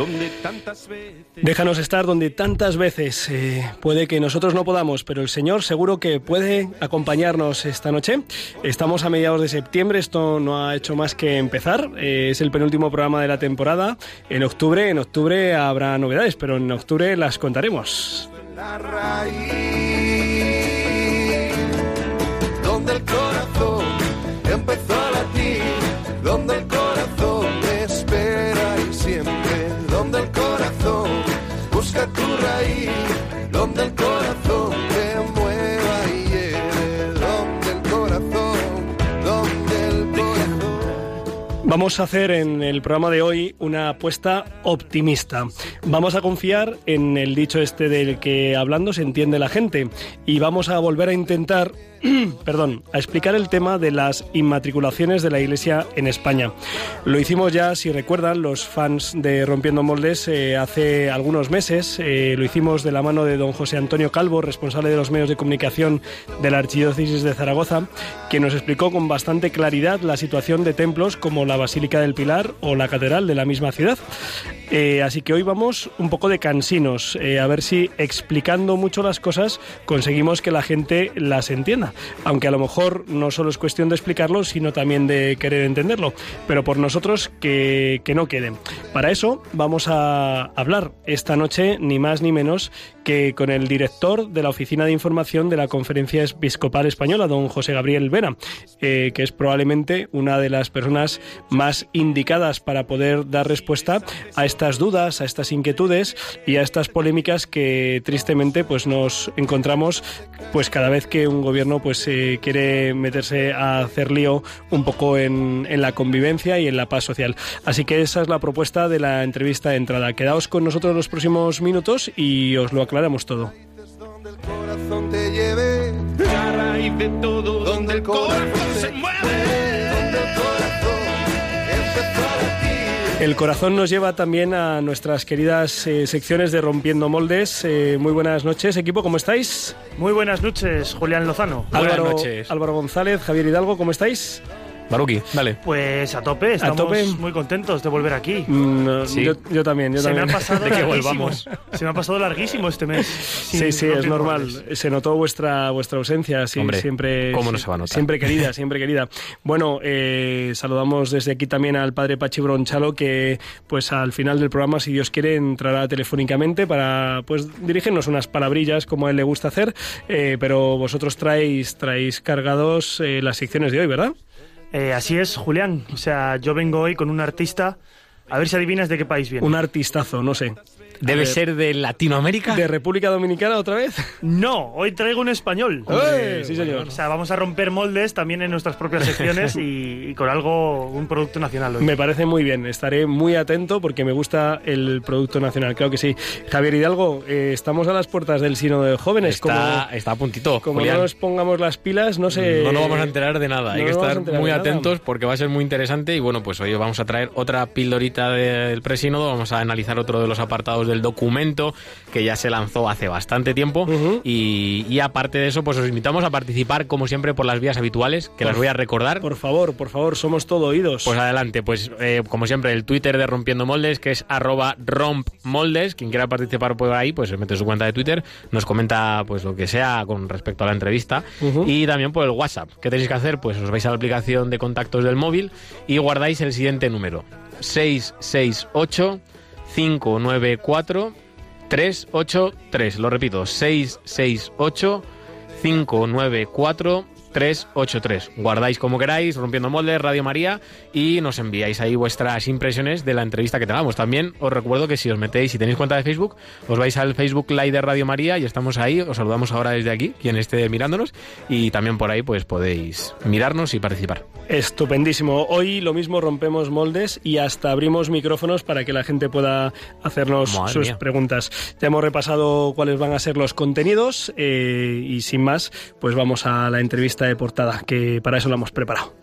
donde tantas veces... Déjanos estar donde tantas veces eh, puede que nosotros no podamos, pero el Señor seguro que puede acompañarnos esta noche. Estamos a mediados de septiembre, esto no ha hecho más que empezar. Eh, es el penúltimo programa de la temporada. En octubre, en octubre habrá novedades, pero en octubre las contaremos. La raíz, donde el corazón Vamos a hacer en el programa de hoy una apuesta optimista. Vamos a confiar en el dicho este del que hablando se entiende la gente y vamos a volver a intentar perdón, a explicar el tema de las inmatriculaciones de la Iglesia en España. Lo hicimos ya, si recuerdan, los fans de Rompiendo Moldes eh, hace algunos meses. eh, lo hicimos de la mano de don José Antonio Calvo, responsable de los medios de comunicación de la Archidiócesis de Zaragoza, que nos explicó con bastante claridad la situación de templos como la Basílica del Pilar o la Catedral de la misma ciudad. Eh, así que hoy vamos un poco de cansinos, eh, a ver si explicando mucho las cosas conseguimos que la gente las entienda. Aunque a lo mejor no solo es cuestión de explicarlo, sino también de querer entenderlo. Pero por nosotros que, que no queden. Para eso vamos a hablar esta noche, ni más ni menos, que con el director de la Oficina de Información de la Conferencia Episcopal Española, don José Gabriel Vera, eh, que es probablemente una de las personas más indicadas para poder dar respuesta a estas dudas, a estas inquietudes y a estas polémicas que tristemente pues nos encontramos pues cada vez que un gobierno pues eh, quiere meterse a hacer lío un poco en, en la convivencia y en la paz social. Así que esa es la propuesta de la entrevista de entrada. Quedaos con nosotros los próximos minutos y os lo aclaramos todo. Donde el corazón te lleve, La raíz de todo, donde el corazón se mueve. donde el corazón. El corazón nos lleva también a nuestras queridas eh, secciones de Rompiendo Moldes. Eh, muy buenas noches, equipo, ¿cómo estáis? Muy buenas noches, Julián Lozano. Buenas Álvaro, noches. Álvaro González, Javier Hidalgo, ¿cómo estáis? Baruki, dale. Pues a tope, estamos tope. muy contentos de volver aquí. Mm, no, Sí. yo, yo también, yo Se me también. ha pasado De que larguísimo. volvamos. Se me ha pasado larguísimo este mes. Sí, sí, es normal. Se notó vuestra vuestra ausencia, sí, Hombre, siempre. ¿cómo no se va a notar? Siempre querida, siempre querida. Bueno, eh, saludamos desde aquí también al padre Pachi Bronchalo, que pues al final del programa, si Dios quiere, entrará telefónicamente para pues dirigirnos unas palabrillas como a él le gusta hacer. eh, pero vosotros traéis traéis cargados eh, las secciones de hoy, ¿verdad? Eh, así es, Julián. O sea, yo vengo hoy con un artista. A ver si adivinas de qué país viene. Un artistazo, no sé. ¿Debe ser de Latinoamérica? ¿De República Dominicana otra vez? No, hoy traigo un español. ¡Eh! Sí, señor. O sea, vamos a romper moldes también en nuestras propias secciones y, y con algo, un producto nacional hoy. Me parece muy bien, estaré muy atento porque me gusta el producto nacional, claro que sí. Javier Hidalgo, eh, estamos a las puertas del Sínodo de Jóvenes. Está, como está a puntito, como Julián. no nos pongamos las pilas, no sé... No nos vamos a enterar de nada, hay que estar muy nada. atentos porque va a ser muy interesante y bueno, pues hoy vamos a traer otra pildorita del presínodo, vamos a analizar otro de los apartados del documento que ya se lanzó hace bastante tiempo y, y aparte de eso, pues os invitamos a participar como siempre por las vías habituales, que las voy a recordar. Por favor, por favor, somos todo oídos. Pues adelante, pues eh, como siempre el Twitter de Rompiendo Moldes, que es arroba rompmoldes, quien quiera participar por ahí, pues se mete su cuenta de Twitter, nos comenta pues lo que sea con respecto a la entrevista y también por el WhatsApp. ¿Qué tenéis que hacer? Pues os vais a la aplicación de contactos del móvil y guardáis el siguiente número, 668 594 383. Lo repito, 668 594 383. Guardáis como queráis, Rompiendo Moldes, Radio María, y nos enviáis ahí vuestras impresiones de la entrevista que tengamos. También os recuerdo que si os metéis, si tenéis cuenta de Facebook, os vais al Facebook Live de Radio María y estamos ahí. Os saludamos ahora desde aquí, quien esté mirándonos, y también por ahí pues podéis mirarnos y participar. Estupendísimo. Hoy lo mismo rompemos moldes y hasta abrimos micrófonos para que la gente pueda hacernos Madre sus mía. preguntas. Ya hemos repasado cuáles van a ser los contenidos eh, y sin más, pues vamos a la entrevista de portada, que para eso la hemos preparado.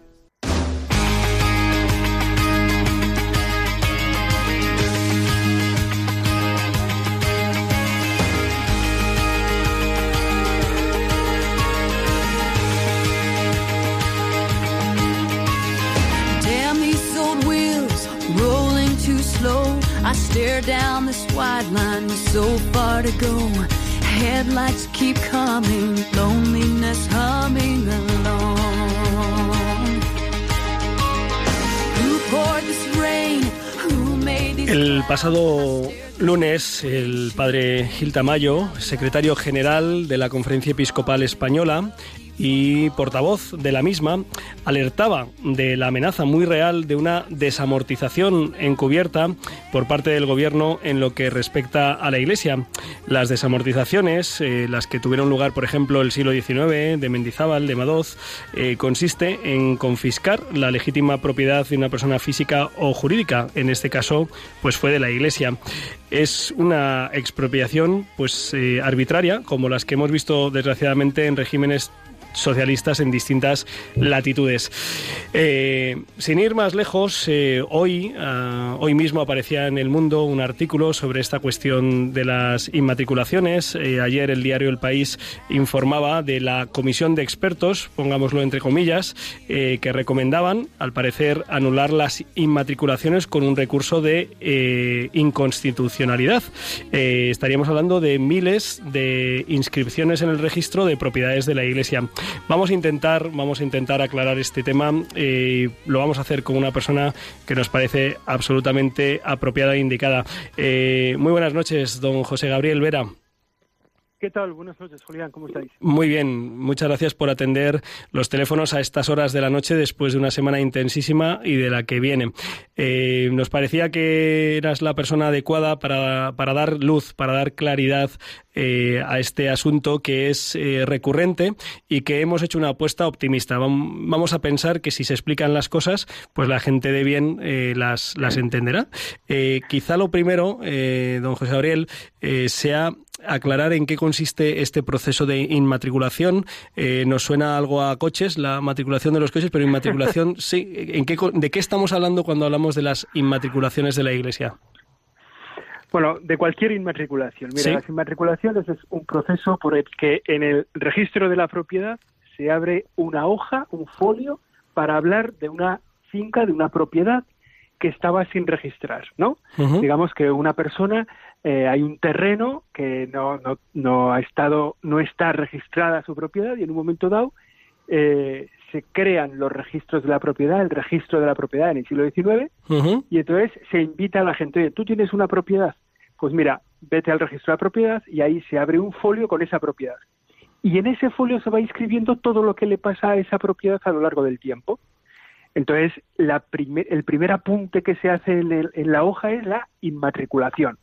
I stare down this wide line with so far to go. Headlights keep coming, loneliness humming along. Who poured this rain? Who made these El pasado lunes, el padre Gil Tamayo, secretario general de la Conferencia Episcopal Española y portavoz de la misma, alertaba de la amenaza muy real de una desamortización encubierta por parte del gobierno en lo que respecta a la Iglesia. Las desamortizaciones, eh, las que tuvieron lugar, por ejemplo, el siglo XIX, de Mendizábal, de Madoz, eh, consiste en confiscar la legítima propiedad de una persona física o jurídica. En este caso, pues fue de la Iglesia. Es una expropiación, pues eh, arbitraria, como las que hemos visto desgraciadamente en regímenes socialistas en distintas latitudes. Eh, sin ir más lejos, eh, hoy, ah, hoy mismo aparecía en El Mundo un artículo sobre esta cuestión de las inmatriculaciones. Eh, ayer el diario El País informaba de la comisión de expertos, pongámoslo entre comillas, que recomendaban, al parecer, anular las inmatriculaciones con un recurso de inconstitucionalidad. Estaríamos hablando de miles de inscripciones en el registro de propiedades de la Iglesia. Vamos a intentar, vamos a intentar aclarar este tema. eh, lo vamos a hacer con una persona que nos parece absolutamente apropiada e indicada. Eh, muy buenas noches, don José Gabriel Vera. ¿Qué tal? Buenas noches, Julián, ¿cómo estáis? Muy bien, muchas gracias por atender los teléfonos a estas horas de la noche después de una semana intensísima y de la que viene. Eh, nos parecía que eras la persona adecuada para, para dar luz, para dar claridad eh, a este asunto que es eh, recurrente y que hemos hecho una apuesta optimista. Vam- Vamos a pensar que si se explican las cosas, pues la gente de bien las, las entenderá. Quizá lo primero, don José Gabriel, sea aclarar en qué consiste este proceso de inmatriculación. Eh, nos suena algo a coches, la matriculación de los coches, pero inmatriculación, sí. ¿En qué, ¿De qué estamos hablando cuando hablamos de las inmatriculaciones de la Iglesia? Bueno, de cualquier inmatriculación. Mira, Sí. las inmatriculaciones es un proceso por el que en el registro de la propiedad se abre una hoja, un folio, para hablar de una finca, de una propiedad que estaba sin registrar, ¿no? Digamos que una persona, eh, hay un terreno que no, no, no ha estado, no está registrada su propiedad y en un momento dado eh, se crean los registros de la propiedad, el registro de la propiedad en el siglo XIX, y entonces se invita a la gente, oye, tú tienes una propiedad, pues mira, vete al registro de la propiedad y ahí se abre un folio con esa propiedad. Y en ese folio se va inscribiendo todo lo que le pasa a esa propiedad a lo largo del tiempo. Entonces, la primer- el primer apunte que se hace en, el- en la hoja es la inmatriculación.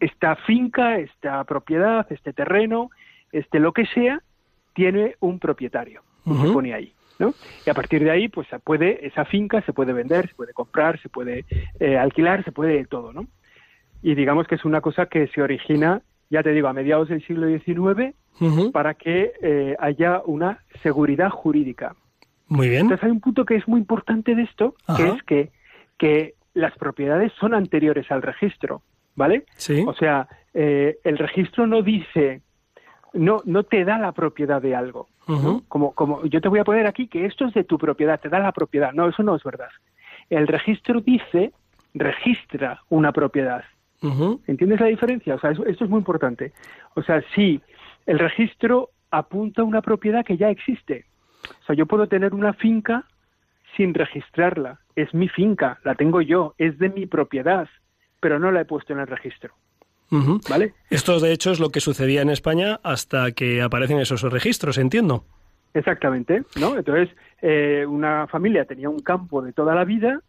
Esta finca, esta propiedad, este terreno, este lo que sea, tiene un propietario. Y se Ujú. pone ahí. ¿no? Y a partir de ahí, pues se puede, esa finca se puede vender, se puede comprar, se puede eh, alquilar, se puede todo, ¿no? Y digamos que es una cosa que se origina, ya te digo, a mediados del siglo XIX para que eh, haya una seguridad jurídica. Muy bien. Entonces hay un punto que es muy importante de esto, que es que, que las propiedades son anteriores al registro, ¿vale? Sí. O sea, eh, el registro no dice, no, no te da la propiedad de algo. Como, como yo te voy a poner aquí que esto es de tu propiedad, te da la propiedad. No, eso no es verdad. El registro dice, registra una propiedad. ¿Entiendes la diferencia? O sea, eso- esto es muy importante. O sea, sí, el registro apunta a una propiedad que ya existe. O sea, yo puedo tener una finca sin registrarla. Es mi finca, la tengo yo, es de mi propiedad, pero no la he puesto en el registro. ¿Vale? Esto, de hecho, es lo que sucedía en España hasta que aparecen esos registros, entiendo. Exactamente, ¿no? Entonces, eh, una familia tenía un campo de toda la vida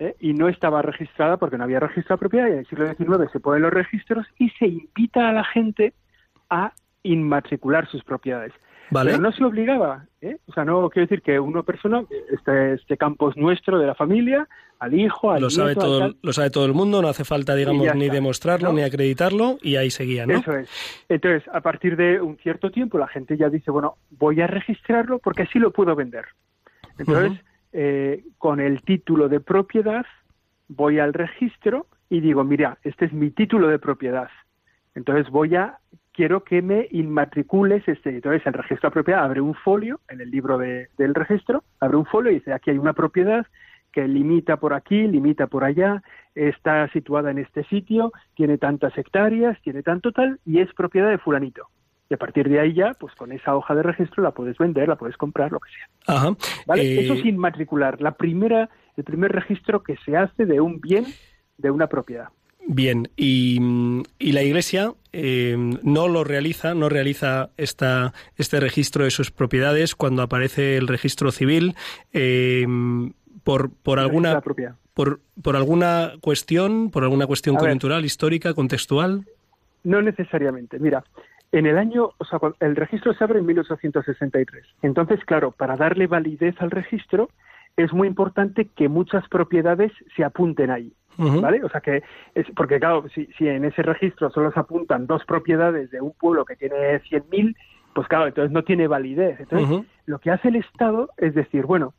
¿eh? y no estaba registrada porque no había registro de propiedad y en el siglo XIX se ponen los registros y se invita a la gente a inmatricular sus propiedades. Vale. Pero no se obligaba, ¿eh? O sea, no quiero decir que una persona, este, este campo es nuestro de la familia, al hijo, al Lo sabe, nieto, todo, lo sabe todo el mundo, no hace falta, digamos, ni demostrarlo, ¿no? ni acreditarlo, y ahí seguía, ¿no? Eso es. Entonces, a partir de un cierto tiempo, la gente ya dice, bueno, voy a registrarlo porque así lo puedo vender. Entonces, eh, con el título de propiedad, voy al registro y digo, mira, este es mi título de propiedad. Entonces voy a, quiero que me inmatricules este. Entonces el registro de propiedad abre un folio en el libro de- del registro, abre un folio y dice, aquí hay una propiedad que limita por aquí, limita por allá, está situada en este sitio, tiene tantas hectáreas, tiene tanto tal, y es propiedad de fulanito. Y a partir de ahí ya, pues con esa hoja de registro la puedes vender, la puedes comprar, lo que sea. Ajá. ¿Vale? Eh, Eso sin matricular. La primera, el primer registro que se hace de un bien de una propiedad. Bien, y, y la Iglesia eh, no lo realiza, no realiza esta, este registro de sus propiedades cuando aparece el registro civil eh, por, por alguna por, por alguna cuestión, por alguna cuestión A ver. coyuntural, histórica, contextual. No necesariamente. Mira, en el año, o sea, el registro se abre en 1863. Entonces, claro, para darle validez al registro es muy importante que muchas propiedades se apunten ahí. ¿Vale? O sea que, es, porque claro, si, si en ese registro solo se apuntan dos propiedades de un pueblo que tiene 100.000, pues claro, entonces no tiene validez. Entonces, lo que hace el Estado es decir, bueno,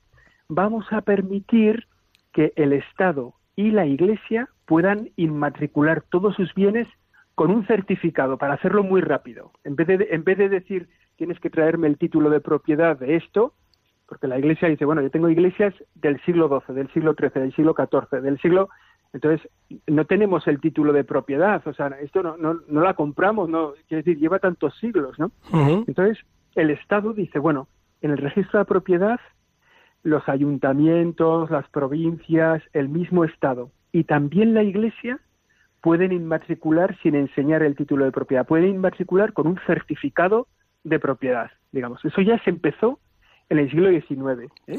vamos a permitir que el Estado y la Iglesia puedan inmatricular todos sus bienes con un certificado para hacerlo muy rápido. En vez de, en vez de decir, tienes que traerme el título de propiedad de esto, porque la Iglesia dice, bueno, yo tengo iglesias del siglo XII, del siglo XIII, del siglo XIV, del siglo... Entonces, no tenemos el título de propiedad, o sea, esto no, no, no la compramos, no, quiero decir, lleva tantos siglos, ¿no? Entonces, el Estado dice, bueno, en el registro de propiedad, los ayuntamientos, las provincias, el mismo Estado y también la Iglesia pueden inmatricular sin enseñar el título de propiedad, pueden inmatricular con un certificado de propiedad, digamos. Eso ya se empezó en el siglo XIX. ¿eh?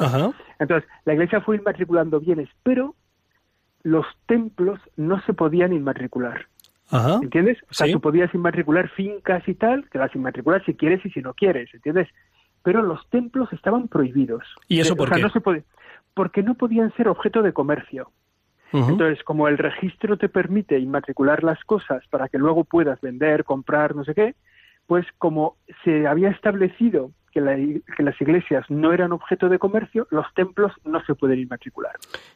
Entonces, la Iglesia fue inmatriculando bienes, pero los templos no se podían inmatricular. Ajá. ¿Entiendes? O sea, Sí. tú podías inmatricular fincas y tal, que las inmatriculas si quieres y si no quieres, ¿entiendes? Pero los templos estaban prohibidos. ¿Y eso Eh, por o sea, qué? No se puede, porque no podían ser objeto de comercio. Entonces, como el registro te permite inmatricular las cosas para que luego puedas vender, comprar, no sé qué, pues como se había establecido que, la que las iglesias no eran objeto de comercio, los templos no se pueden inmatricular.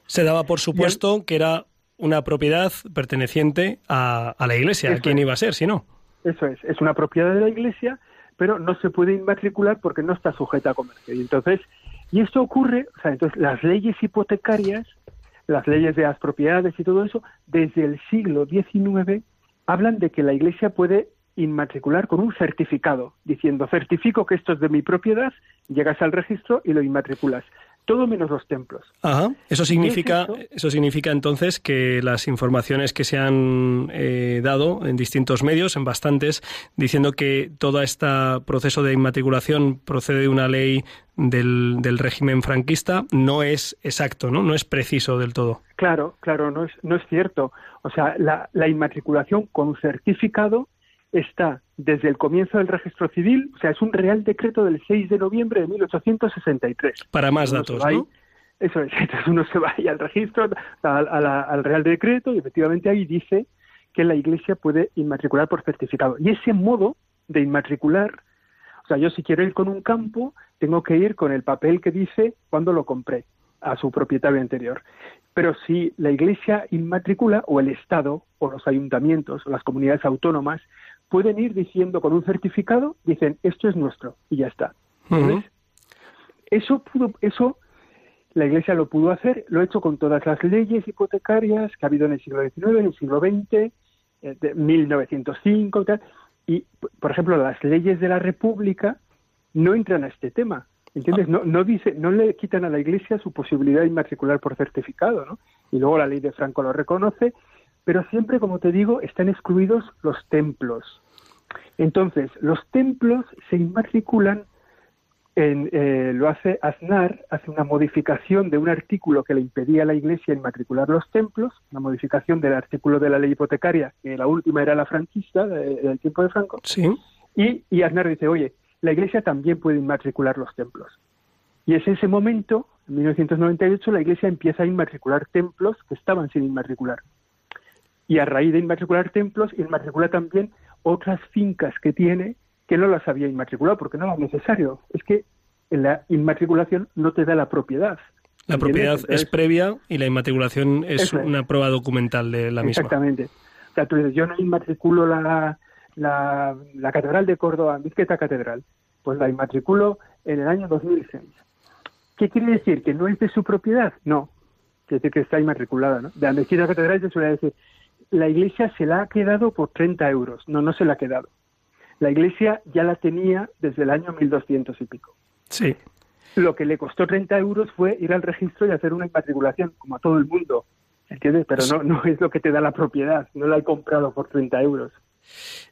Se daba por supuesto que era una propiedad perteneciente a, a la Iglesia. Eso ¿Quién es. iba a ser si no? Eso es, es una propiedad de la Iglesia, pero no se puede inmatricular porque no está sujeta a comercio. Y entonces, y esto ocurre, o sea, entonces las leyes hipotecarias, las leyes de las propiedades y todo eso, desde el siglo XIX hablan de que la Iglesia puede inmatricular con un certificado, diciendo certifico que esto es de mi propiedad, llegas al registro y lo inmatriculas. Todo menos los templos. Ajá. Eso significa, eso? eso significa entonces que las informaciones que se han eh, dado en distintos medios, en bastantes, diciendo que todo este proceso de inmatriculación procede de una ley del, del régimen franquista, no es exacto, ¿no? No es preciso del todo. Claro, claro, no es, no es cierto. O sea, la, la inmatriculación con certificado está desde el comienzo del registro civil, o sea, es un real decreto del 6 de noviembre de 1863. Para más Uno datos, ahí- ¿no? Eso es, entonces uno se va ahí al registro, al, a la- al real decreto, y efectivamente ahí dice que la Iglesia puede inmatricular por certificado. Y ese modo de inmatricular, o sea, yo si quiero ir con un campo, tengo que ir con el papel que dice cuándo lo compré a su propietario anterior. Pero si la Iglesia inmatricula, o el Estado, o los ayuntamientos, o las comunidades autónomas, pueden ir diciendo con un certificado, dicen, esto es nuestro, y ya está. Entonces, eso pudo, eso la Iglesia lo pudo hacer, lo ha hecho con todas las leyes hipotecarias que ha habido en el siglo XIX, en el siglo XX, eh, de 1905 y tal. Y, por ejemplo, las leyes de la República no entran a este tema. ¿Entiendes? No, no dice, no le quitan a la Iglesia su posibilidad de inmatricular por certificado, ¿no? Y luego la ley de Franco lo reconoce, pero siempre, como te digo, están excluidos los templos. Entonces, los templos se inmatriculan en, eh, lo hace Aznar, hace una modificación de un artículo que le impedía a la Iglesia inmatricular los templos, una modificación del artículo de la ley hipotecaria, que la última era la franquista de- del tiempo de Franco, Sí. y, y Aznar dice, oye, la Iglesia también puede inmatricular los templos. Y es ese momento, en 1998, la Iglesia empieza a inmatricular templos que estaban sin inmatricular. Y a raíz de inmatricular templos, inmatricula también otras fincas que tiene que no las había inmatriculado porque no era necesario. Es que en la inmatriculación no te da la propiedad. La propiedad es previa y la inmatriculación es una prueba documental de la misma. Exactamente. O sea, tú dices, yo no inmatriculo la, la, la Catedral de Córdoba, Mezquita Catedral, pues la inmatriculo en el año 2006. ¿Qué quiere decir? ¿Que no es de su propiedad? No. Quiere decir que está inmatriculada, ¿no? De la Catedral se suele decir, la iglesia se la ha quedado por 30 euros. No, no se la ha quedado. La iglesia ya la tenía desde el año 1200 y pico. Sí. Lo que le costó 30 euros fue ir al registro y hacer una inmatriculación, como a todo el mundo. ¿Entiendes? Pero no, no es lo que te da la propiedad. No la he comprado por 30 euros.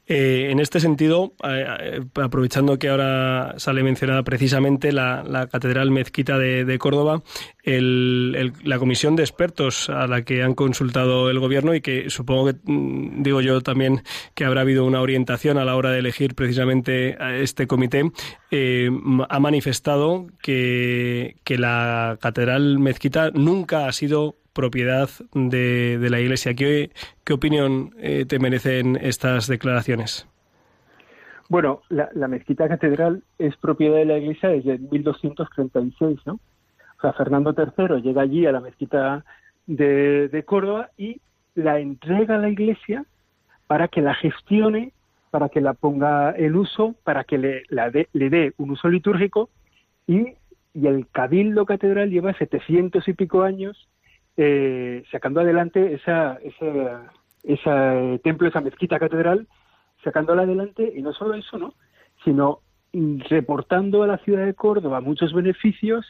Eh, en este sentido, eh, eh, aprovechando que ahora sale mencionada precisamente la, Catedral Mezquita de, Córdoba, la comisión de expertos a la que han consultado el gobierno y que supongo que, mm, digo yo también, que habrá habido una orientación a la hora de elegir precisamente a este comité, ha manifestado que, que la Catedral Mezquita nunca ha sido propiedad de, de la Iglesia. ¿Qué, qué opinión eh, te merecen estas declaraciones? Bueno, la, mezquita catedral es propiedad de la iglesia desde 1236, ¿no? O sea, Fernando III llega allí a la mezquita de, de Córdoba y la entrega a la iglesia para que la gestione, para que la ponga en uso, para que le, la le dé un uso litúrgico y, y el cabildo catedral lleva 700 y pico años eh, sacando adelante esa, esa, esa eh, templo, esa mezquita catedral, sacándola adelante y no solo eso, ¿no? Sino reportando a la ciudad de Córdoba muchos beneficios,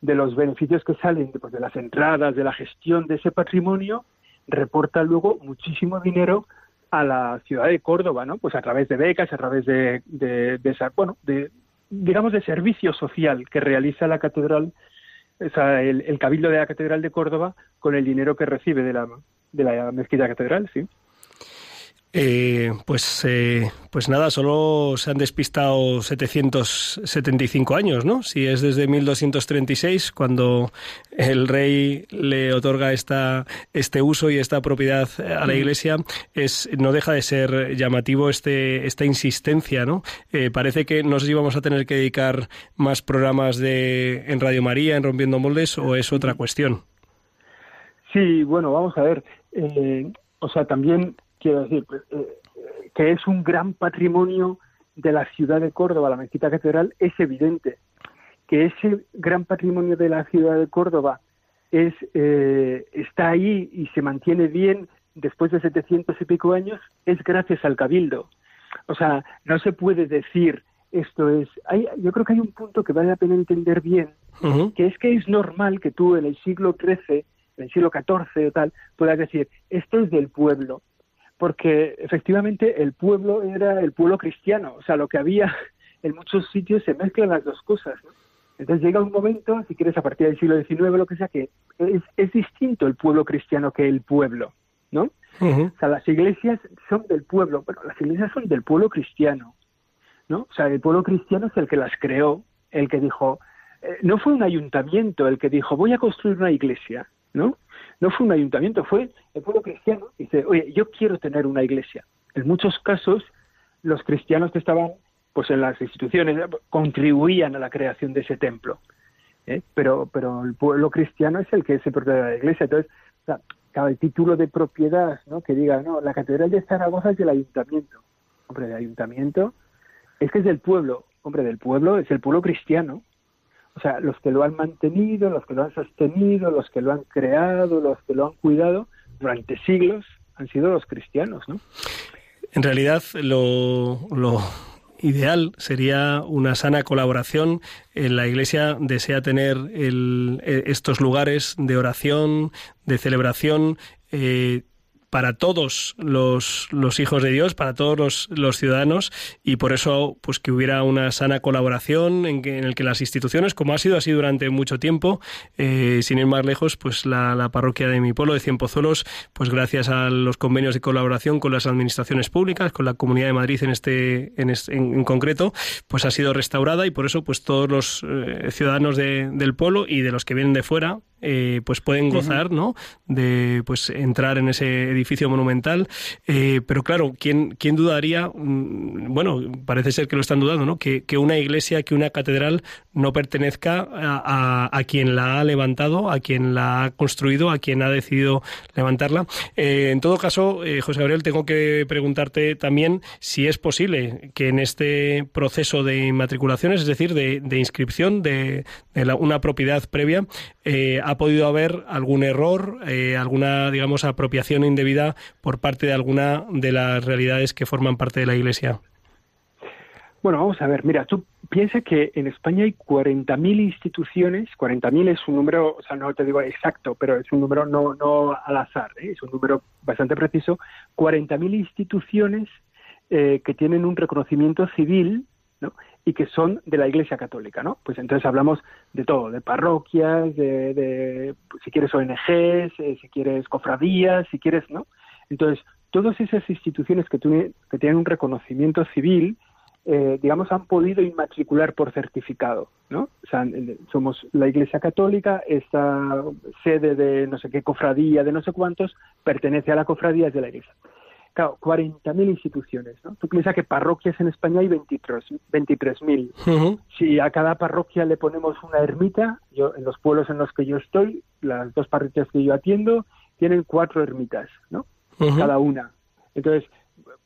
de los beneficios que salen pues, de las entradas, de la gestión de ese patrimonio, reporta luego muchísimo dinero a la ciudad de Córdoba, ¿no? Pues a través de becas, a través de, de, de esa, bueno, de, digamos, de servicio social que realiza la catedral, o sea, el, el cabildo de la catedral de Córdoba con el dinero que recibe de la, de la mezquita catedral, sí. Eh, pues, eh, pues nada, solo se han despistado 775 años, ¿no? Si es desde 1236 cuando el rey le otorga esta, este uso y esta propiedad a la Iglesia, es, no deja de ser llamativo este, esta insistencia, ¿no? Eh, parece que no sé si vamos a tener que dedicar más programas de, en Radio María, en Rompiendo Moldes, o es otra cuestión. Sí, bueno, vamos a ver. eh, o sea, también quiero decir pues, eh, eh, que es un gran patrimonio de la ciudad de Córdoba, la mezquita catedral, es evidente. Que ese gran patrimonio de la ciudad de Córdoba es eh, está ahí y se mantiene bien después de 700 y pico años es gracias al cabildo. O sea, no se puede decir esto es. Hay, yo creo que hay un punto que vale la pena entender bien, que es que es normal que tú en el siglo XIII, en el siglo XIV o tal, puedas decir, esto es del pueblo, porque efectivamente el pueblo era el pueblo cristiano, o sea, lo que había en muchos sitios se mezclan las dos cosas. ¿no? Entonces llega un momento, si quieres, a partir del siglo XIX, lo que sea, que es, es distinto el pueblo cristiano que el pueblo, ¿no? O sea, las iglesias son del pueblo, bueno, las iglesias son del pueblo cristiano, ¿no? O sea, el pueblo cristiano es el que las creó, el que dijo, eh, no fue un ayuntamiento el que dijo, voy a construir una iglesia, ¿no? No fue un ayuntamiento, fue el pueblo cristiano. Dice, oye, yo quiero tener una iglesia. En muchos casos, los cristianos que estaban pues en las instituciones contribuían a la creación de ese templo. ¿eh? Pero, pero el pueblo cristiano es el que se propiedad de la iglesia. Entonces, cada título de propiedad, ¿no? Que diga, no, la catedral de Zaragoza es del ayuntamiento. Hombre, del ayuntamiento es que es del pueblo. Hombre, del pueblo es el pueblo cristiano. O sea, los que lo han mantenido, los que lo han sostenido, los que lo han creado, los que lo han cuidado durante siglos han sido los cristianos, ¿no? En realidad, lo, ideal sería una sana colaboración. La Iglesia desea tener el- eh, estos lugares de oración, de celebración, eh, para todos los, los hijos de Dios, para todos los, los ciudadanos, y por eso pues que hubiera una sana colaboración en, que, en el que las instituciones, como ha sido así durante mucho tiempo, eh, sin ir más lejos, pues la, la parroquia de mi pueblo, de Cienpozuelos, pues gracias a los convenios de colaboración con las administraciones públicas, con la Comunidad de Madrid en este, en, este- en- concreto, pues ha sido restaurada y por eso pues todos los eh, ciudadanos de- del pueblo y de los que vienen de fuera eh, pues pueden gozar ¿no? de pues entrar en ese edificio monumental. Eh, pero claro quién quién dudaría mm, bueno parece ser que lo están dudando no que, que una iglesia que una catedral no pertenezca a, a- a quien la ha levantado a quien la ha construido a quien ha decidido levantarla. Eh, en todo caso José Gabriel tengo que preguntarte también si es posible que en este proceso de inmatriculaciones es decir de, de inscripción de, de la- una propiedad previa eh, ha podido haber algún error, eh, alguna, digamos, apropiación indebida por parte de alguna de las realidades que forman parte de la Iglesia. Bueno, vamos a ver, mira, tú piensa que en España hay 40.000 instituciones, 40.000 es un número, o sea, no te digo exacto, pero es un número no, no al azar, ¿eh? es un número bastante preciso, 40.000 instituciones eh, que tienen un reconocimiento civil, ¿no? y que son de la Iglesia Católica, ¿no? Pues entonces hablamos de todo, de parroquias, de, de si quieres ONGs, eh, si quieres cofradías, si quieres, ¿no? Entonces, todas esas instituciones que, tienen- que tienen un reconocimiento civil, eh, digamos, han podido inmatricular por certificado, ¿no? O sea, somos la Iglesia Católica, esta sede de no sé qué cofradía, de no sé cuántos, pertenece a la cofradía de la Iglesia. Claro, 40.000 instituciones, ¿no? Tú piensas que parroquias en España hay 23 23.000. Ujú. Si a cada parroquia le ponemos una ermita, yo en los pueblos en los que yo estoy, las dos parroquias que yo atiendo, tienen cuatro ermitas, ¿no? Cada una. Entonces,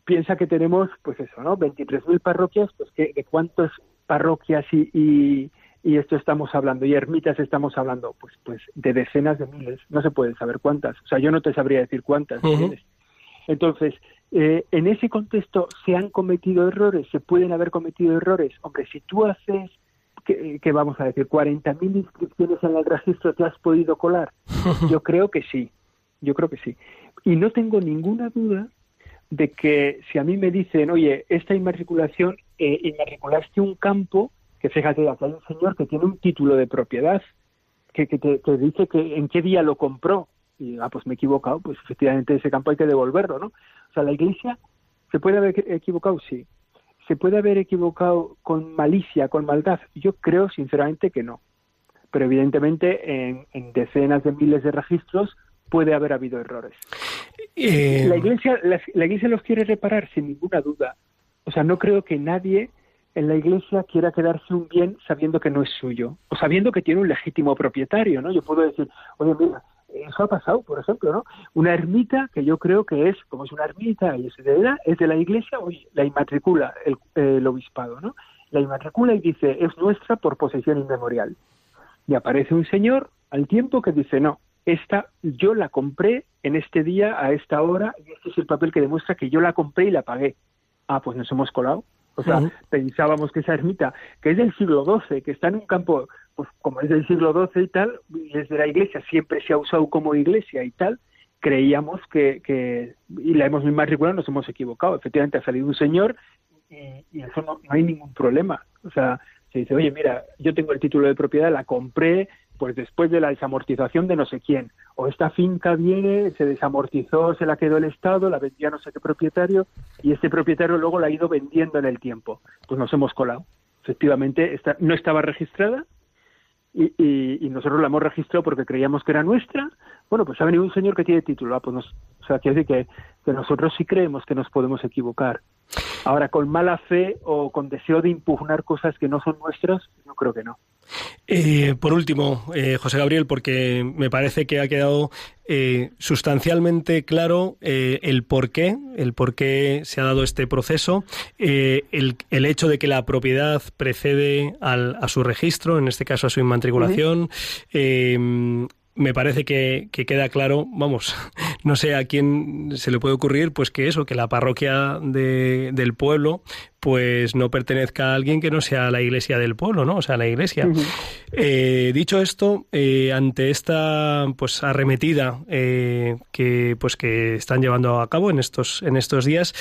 piensa que tenemos, pues eso, ¿no? 23.000 parroquias, pues que, de cuántas parroquias y, y, y esto estamos hablando, y ermitas estamos hablando, pues, pues de decenas de miles, no se puede saber cuántas. O sea, yo no te sabría decir cuántas. ¿entiendes? Entonces, eh, en ese contexto, ¿se han cometido errores? ¿Se pueden haber cometido errores? Hombre, si tú haces, que, que vamos a decir, 40.000 inscripciones en el registro, ¿te has podido colar? Yo creo que sí, yo creo que sí. Y no tengo ninguna duda de que si a mí me dicen, oye, esta inmatriculación, eh, inmatriculaste un campo, que fíjate, aquí hay un señor que tiene un título de propiedad, que, que te, te dice que en qué día lo compró. Y, ah, pues me he equivocado, pues efectivamente ese campo hay que devolverlo, ¿no? O sea, la iglesia se puede haber equivocado, sí. ¿Se puede haber equivocado con malicia, con maldad? Yo creo sinceramente que no. Pero evidentemente en, en decenas de miles de registros puede haber habido errores. Eh, La iglesia, la, la iglesia los quiere reparar sin ninguna duda. O sea, no creo que nadie en la iglesia quiera quedarse un bien sabiendo que no es suyo o sabiendo que tiene un legítimo propietario, ¿no? Yo puedo decir, oye, mira, eso ha pasado, por ejemplo, ¿no? Una ermita que yo creo que es, como es una ermita y es de la, es de la iglesia, oye, la inmatricula el, el obispado, ¿no? La inmatricula y dice, es nuestra por posesión inmemorial. Y aparece un señor al tiempo que dice, no, esta yo la compré en este día, a esta hora, y este es el papel que demuestra que yo la compré y la pagué. Ah, pues nos hemos colado. O sea, pensábamos que esa ermita, que es del siglo XII, que está en un campo, pues como es del siglo XII y tal, y es de la iglesia, siempre se ha usado como iglesia y tal, creíamos que, que y la hemos inmatriculado, nos hemos equivocado. Efectivamente ha salido un señor y, y eso no, no hay ningún problema. O sea, se dice, oye, mira, yo tengo el título de propiedad, la compré pues después de la desamortización de no sé quién, o esta finca viene, se desamortizó, se la quedó el Estado, la vendía no sé qué propietario, y este propietario luego la ha ido vendiendo en el tiempo. Pues nos hemos colado. Efectivamente, esta, no estaba registrada y, y- nosotros la hemos registrado porque creíamos que era nuestra. Bueno, pues ha venido un señor que tiene título. Ah, pues nos, o sea, quiere decir que, que nosotros sí creemos que nos podemos equivocar. Ahora, con mala fe o con deseo de impugnar cosas que no son nuestras, yo creo que no. Eh, por último, eh, José Gabriel, porque me parece que ha quedado eh, sustancialmente claro eh, el por qué, el por qué se ha dado este proceso, el, el hecho de que la propiedad precede al- a su registro, en este caso a su inmatriculación. me parece que, que queda claro, vamos, no sé a quién se le puede ocurrir, pues que eso, que la parroquia de- del pueblo pues no pertenezca a alguien que no sea la iglesia del pueblo, ¿no? O sea, la iglesia. Eh, dicho esto, eh, ante esta pues arremetida eh, que pues que están llevando a cabo en estos en estos días,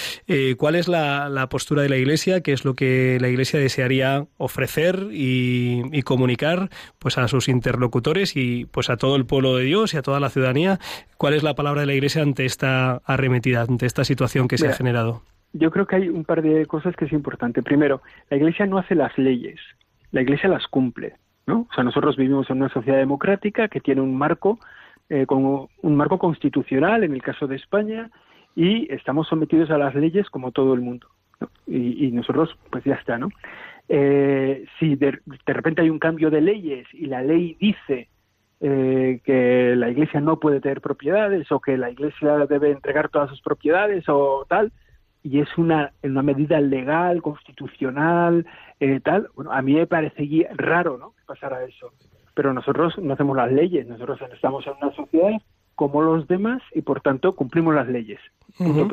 ¿cuál es la, la, postura de la iglesia? ¿Qué es lo que la iglesia desearía ofrecer y, y comunicar pues a sus interlocutores y pues a todo el pueblo de Dios y a toda la ciudadanía? ¿Cuál es la palabra de la iglesia ante esta arremetida, ante esta situación que se ha generado? Yo creo que hay un par de cosas que es importante. Primero, la Iglesia no hace las leyes, la Iglesia las cumple. ¿no? O sea, nosotros vivimos en una sociedad democrática que tiene un marco, eh, como un marco constitucional, en el caso de España, y estamos sometidos a las leyes como todo el mundo. Y, nosotros, pues ya está, ¿no? Eh, si de, repente hay un cambio de leyes y la ley dice eh, que la Iglesia no puede tener propiedades o que la Iglesia debe entregar todas sus propiedades o tal, y es una, una medida legal, constitucional, eh, tal, bueno, a mí me parecería raro ¿no? que pasara eso. Pero nosotros no hacemos las leyes, nosotros estamos en una sociedad como los demás y por tanto cumplimos las leyes.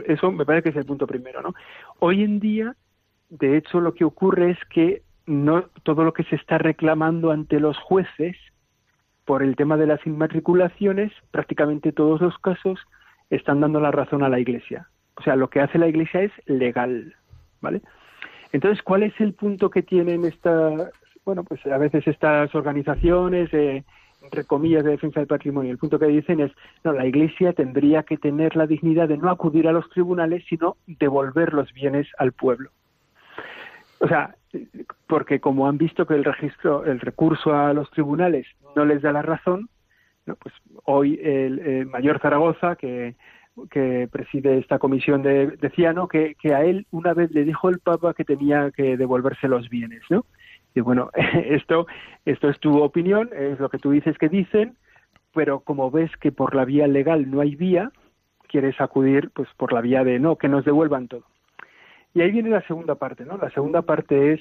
Eso me parece que es el punto primero. ¿no? Hoy en día, de hecho, lo que ocurre es que no todo lo que se está reclamando ante los jueces por el tema de las inmatriculaciones, prácticamente todos los casos están dando la razón a la Iglesia. O sea, lo que hace la Iglesia es legal, ¿vale? Entonces, ¿cuál es el punto que tienen estas, bueno, pues a veces estas organizaciones, entre comillas, de defensa del patrimonio? El punto que dicen es, no, la Iglesia tendría que tener la dignidad de no acudir a los tribunales, sino devolver los bienes al pueblo. O sea, porque como han visto que el registro, el recurso a los tribunales no les da la razón, ¿no? pues hoy el mayor Zaragoza, que que preside esta comisión de, decía ¿no? que, que, a él una vez le dijo el Papa que tenía que devolverse los bienes, ¿no? Y bueno, esto, esto es tu opinión, es lo que tú dices que dicen, pero como ves que por la vía legal no hay vía, quieres acudir pues por la vía de no, que nos devuelvan todo. Y ahí viene la segunda parte, ¿no? La segunda parte es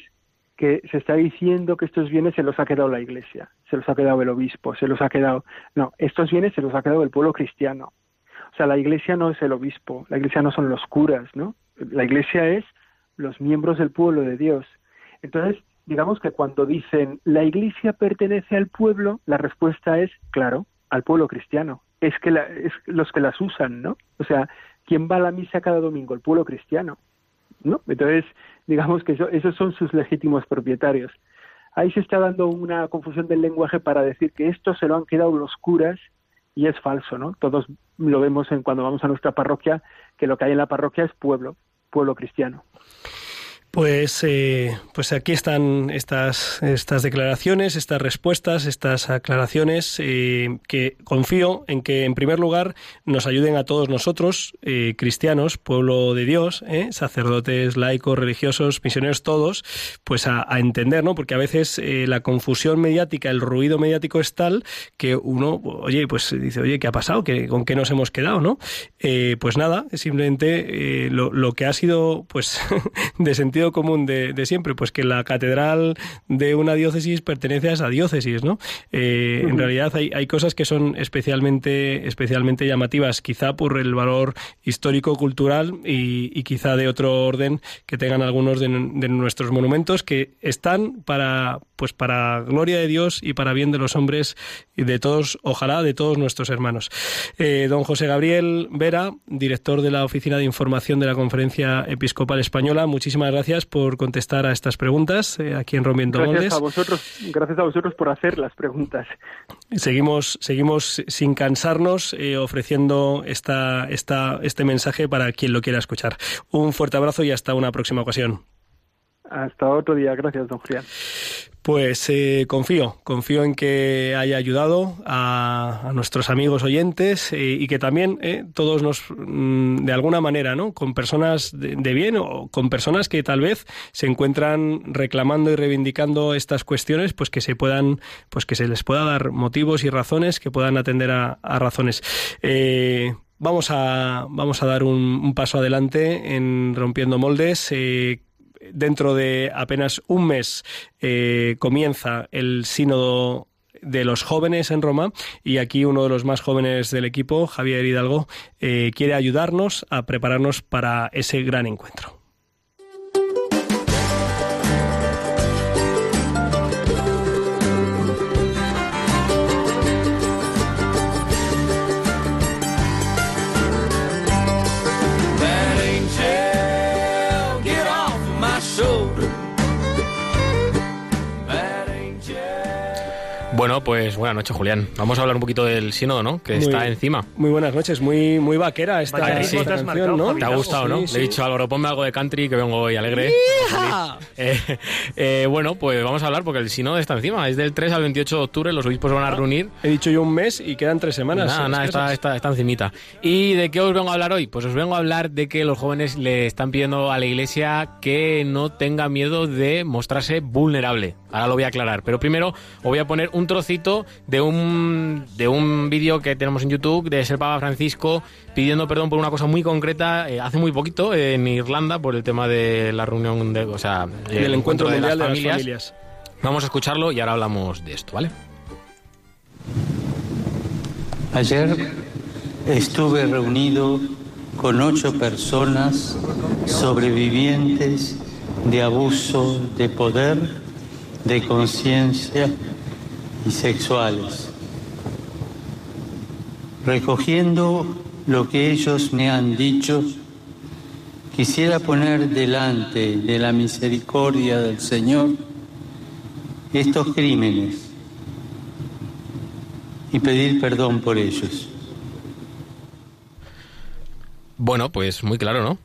que se está diciendo que estos bienes se los ha quedado la Iglesia, se los ha quedado el obispo, se los ha quedado... No, estos bienes se los ha quedado el pueblo cristiano. O sea, la iglesia no es el obispo, la iglesia no son los curas, ¿no? La iglesia es los miembros del pueblo de Dios. Entonces, digamos que cuando dicen la iglesia pertenece al pueblo, la respuesta es, claro, al pueblo cristiano. Es que es los que las usan, ¿no? O sea, ¿quién va a la misa cada domingo? El pueblo cristiano, ¿no? Entonces, digamos que esos son sus legítimos propietarios. Ahí se está dando una confusión del lenguaje para decir que esto se lo han quedado los curas y es falso, ¿no? Todos lo vemos en cuando vamos a nuestra parroquia, que lo que hay en la parroquia es pueblo, pueblo cristiano. Pues, eh, pues aquí están estas, estas declaraciones, estas respuestas, estas aclaraciones eh, que confío en que, en primer lugar, nos ayuden a todos nosotros, eh, cristianos, pueblo de Dios, sacerdotes, laicos, religiosos, misioneros, todos, pues a, entender, ¿no? Porque a veces la confusión mediática, el ruido mediático es tal que uno, oye, pues dice, oye, ¿qué ha pasado? ¿Qué, ¿Con qué nos hemos quedado, no? pues nada, simplemente lo, lo que ha sido, pues, de sentido común de, siempre, pues que la catedral de una diócesis pertenece a esa diócesis, ¿no? Eh, en realidad hay, hay, cosas que son especialmente, especialmente llamativas, quizá por el valor histórico-cultural y, quizá de otro orden que tengan algunos de, nuestros monumentos que están para, pues para gloria de Dios y para bien de los hombres y de todos, ojalá de todos nuestros hermanos. Eh, don José Gabriel Vera, director de la Oficina de Información de la Conferencia Episcopal Española, muchísimas gracias por contestar a estas preguntas eh, aquí en Rompiendo gracias A vosotros, gracias a vosotros por hacer las preguntas. Seguimos, seguimos sin cansarnos eh, ofreciendo esta, esta, este mensaje para quien lo quiera escuchar. Un fuerte abrazo y hasta una próxima ocasión. Hasta otro día. Gracias, don Julián. Pues eh, confío, confío en que haya ayudado a, nuestros amigos oyentes eh, y que también eh, todos nos, mm, de alguna manera, ¿no? Con personas de, bien o con personas que tal vez se encuentran reclamando y reivindicando estas cuestiones, pues que se puedan, pues que se les pueda dar motivos y razones que puedan atender a, razones. vamos a, vamos a dar un, un, paso adelante en rompiendo moldes dentro de apenas un mes eh, comienza el sínodo de los jóvenes en Roma y aquí uno de los más jóvenes del equipo, Javier Hidalgo, eh, quiere ayudarnos a prepararnos para ese gran encuentro. Bueno, pues buenas noches, Julián. Vamos a hablar un poquito del sínodo, ¿no? Que Muy- está encima. Muy buenas noches, muy, muy vaquera esta, Vaya esta has canción, ¿no? ¿Te ha gustado, no? Sí, Le sí. he dicho a Álvaro, ponme algo de country que vengo hoy alegre. Eh, eh, bueno, pues vamos a hablar porque el sínodo está encima. Es del 3 al 28 de octubre, los obispos van a reunir. He dicho yo un mes y quedan tres semanas. Nada, nada, está, está, está encimita. ¿Y de qué os vengo a hablar hoy? Pues os vengo a hablar de que los jóvenes le están pidiendo a la iglesia que no tenga miedo de mostrarse vulnerable. Ahora lo voy a aclarar. Pero primero os voy a poner un trocito de un, de un vídeo que tenemos en YouTube de ser Papa Francisco pidiendo perdón por una cosa muy concreta eh, hace muy poquito en Irlanda por el tema de la reunión de, o sea, del el encuentro de mundial las de las familias. Vamos a escucharlo y ahora hablamos de esto, ¿vale? Ayer estuve reunido con ocho personas sobrevivientes de abuso de poder, de conciencia y sexuales. Recogiendo lo que ellos me han dicho, quisiera poner delante de la misericordia del Señor estos crímenes y pedir perdón por ellos. Bueno, pues muy claro, ¿no?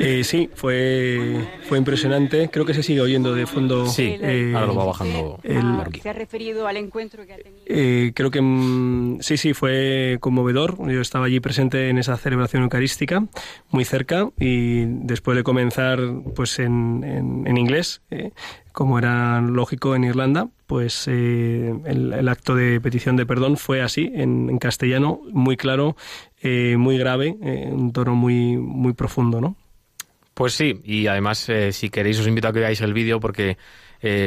Eh, sí, fue, fue impresionante. Creo que se sigue oyendo de fondo. Sí, eh, ahora lo va bajando. el- Marqui. Se ha referido al encuentro que ha tenido. Eh, creo que mm, sí, sí, fue conmovedor. Yo estaba allí presente en esa celebración eucarística, muy cerca, y después de comenzar pues en, en- en inglés, eh, como era lógico en Irlanda, pues eh, el, el acto de petición de perdón fue así, en, en castellano, muy claro, eh, muy grave, eh, un tono muy, muy profundo, ¿no? Pues sí, y además, eh, si queréis, os invito a que veáis el vídeo porque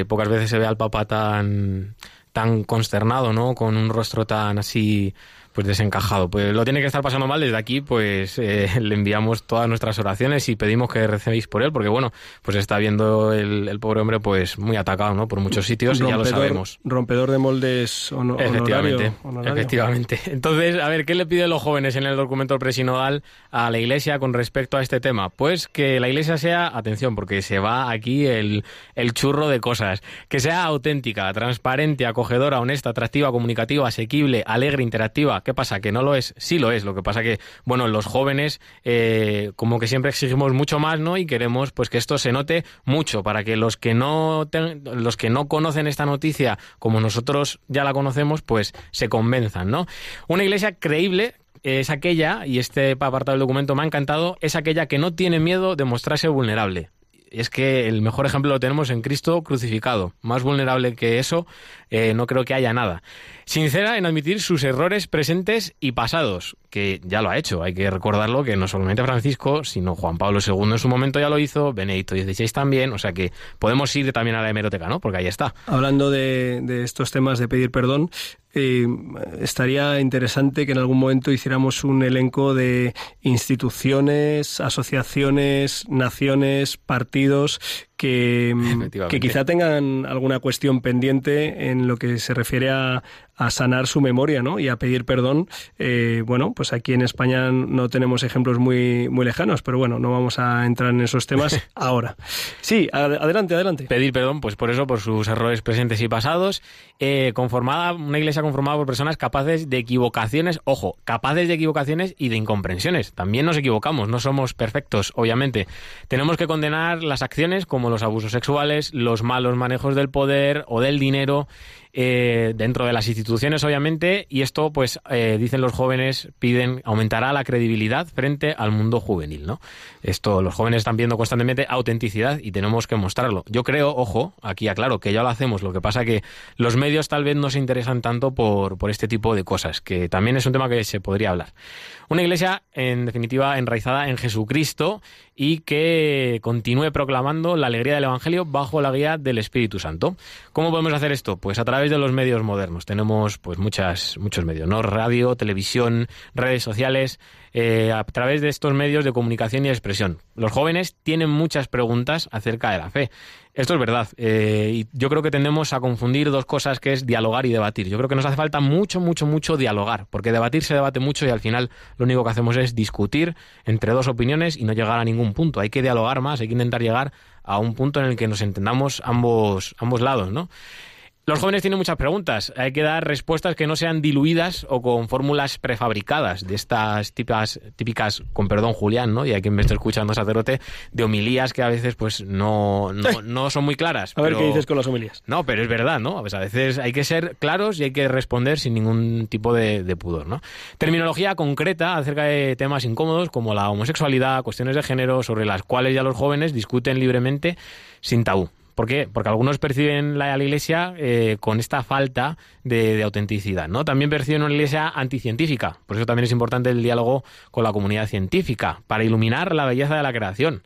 pocas veces se ve al Papa tan, tan consternado, ¿no? Con un rostro tan así, pues desencajado. Pues lo tiene que estar pasando mal. Desde aquí, pues eh, le enviamos todas nuestras oraciones y pedimos que recebéis por él, porque bueno, pues está viendo el, el pobre hombre, pues muy atacado, ¿no? Por muchos sitios y ya lo sabemos. rompedor de moldes hono- Efectivamente, honorario, honorario. efectivamente. Entonces, a ver, ¿qué le piden los jóvenes en el documento presinodal a la Iglesia con respecto a este tema? Pues que la Iglesia sea, atención, porque se va aquí el, el churro de cosas, que sea auténtica, transparente, acogedora, honesta, atractiva, comunicativa, asequible, alegre, interactiva. ¿Qué pasa? ¿Que no lo es? Sí lo es. Lo que pasa que, bueno, los jóvenes eh, como que siempre exigimos mucho más, ¿no? Y queremos pues que esto se note mucho para que los que no los que no conocen esta noticia como nosotros ya la conocemos, pues se convenzan, ¿no? Una iglesia creíble es aquella, y este apartado del documento me ha encantado, es aquella que no tiene miedo de mostrarse vulnerable. Es que el mejor ejemplo lo tenemos en Cristo crucificado. Más vulnerable que eso, eh, no creo que haya nada. Sincera en admitir sus errores presentes y pasados, que ya lo ha hecho. Hay que recordarlo que no solamente Francisco, sino Juan Pablo II en su momento ya lo hizo, Benedicto XVI también. O sea que podemos ir también a la hemeroteca, ¿no? Porque ahí está. Hablando de, estos temas de pedir perdón, eh, estaría interesante que en algún momento hiciéramos un elenco de instituciones, asociaciones, naciones, partidos que, que quizá tengan alguna cuestión pendiente en lo que se refiere a, a sanar su memoria ¿no? y a pedir perdón. Eh, bueno, pues aquí en España no tenemos ejemplos muy, muy lejanos, pero bueno, no vamos a entrar en esos temas ahora. Sí, ad- adelante, adelante. pedir perdón, pues por eso, por sus errores presentes y pasados, eh, conformada, una iglesia conformada por personas capaces de equivocaciones, ojo, capaces de equivocaciones y de incomprensiones. También nos equivocamos, no somos perfectos, obviamente. Tenemos que condenar las acciones como los abusos sexuales, los malos manejos del poder o del dinero, eh, dentro de las instituciones, obviamente, y esto, pues, eh, dicen los jóvenes, piden, aumentará la credibilidad frente al mundo juvenil, ¿no? Esto, los jóvenes están viendo constantemente autenticidad y tenemos que mostrarlo. Yo creo, ojo, aquí aclaro que ya lo hacemos, lo que pasa que los medios tal vez no se interesan tanto por, por este tipo de cosas, que también es un tema que se podría hablar. Una iglesia, en definitiva, enraizada en Jesucristo y que continúe proclamando la alegría del Evangelio bajo la guía del Espíritu Santo. ¿Cómo podemos hacer esto? Pues a través de los medios modernos. Tenemos pues muchas, muchos medios, ¿no? Radio, televisión, redes sociales, eh, a través de estos medios de comunicación y expresión. Los jóvenes tienen muchas preguntas acerca de la fe. Esto es verdad. eh, y yo creo que tendemos a confundir dos cosas que es dialogar y debatir. Yo creo que nos hace falta mucho, mucho, mucho dialogar, porque debatir se debate mucho y al final lo único que hacemos es discutir entre dos opiniones y no llegar a ningún punto. Hay que dialogar más, hay que intentar llegar a un punto en el que nos entendamos ambos, ambos lados, ¿no? Los jóvenes tienen muchas preguntas. Hay que dar respuestas que no sean diluidas o con fórmulas prefabricadas de estas típicas, típicas con perdón Julián, ¿no? Y hay quien me esté escuchando sacerdote, de homilías que a veces pues no, no, no son muy claras. A ver qué dices con las homilías. No, pero es verdad, ¿no? Pues a veces hay que ser claros y hay que responder sin ningún tipo de, de pudor, ¿no? Terminología concreta acerca de temas incómodos como la homosexualidad, cuestiones de género, sobre las cuales ya los jóvenes discuten libremente sin tabú. ¿Por qué? Porque algunos perciben la, la iglesia eh, con esta falta de, de autenticidad, ¿no? También perciben una iglesia anticientífica. Por eso también es importante el diálogo con la comunidad científica, para iluminar la belleza de la creación.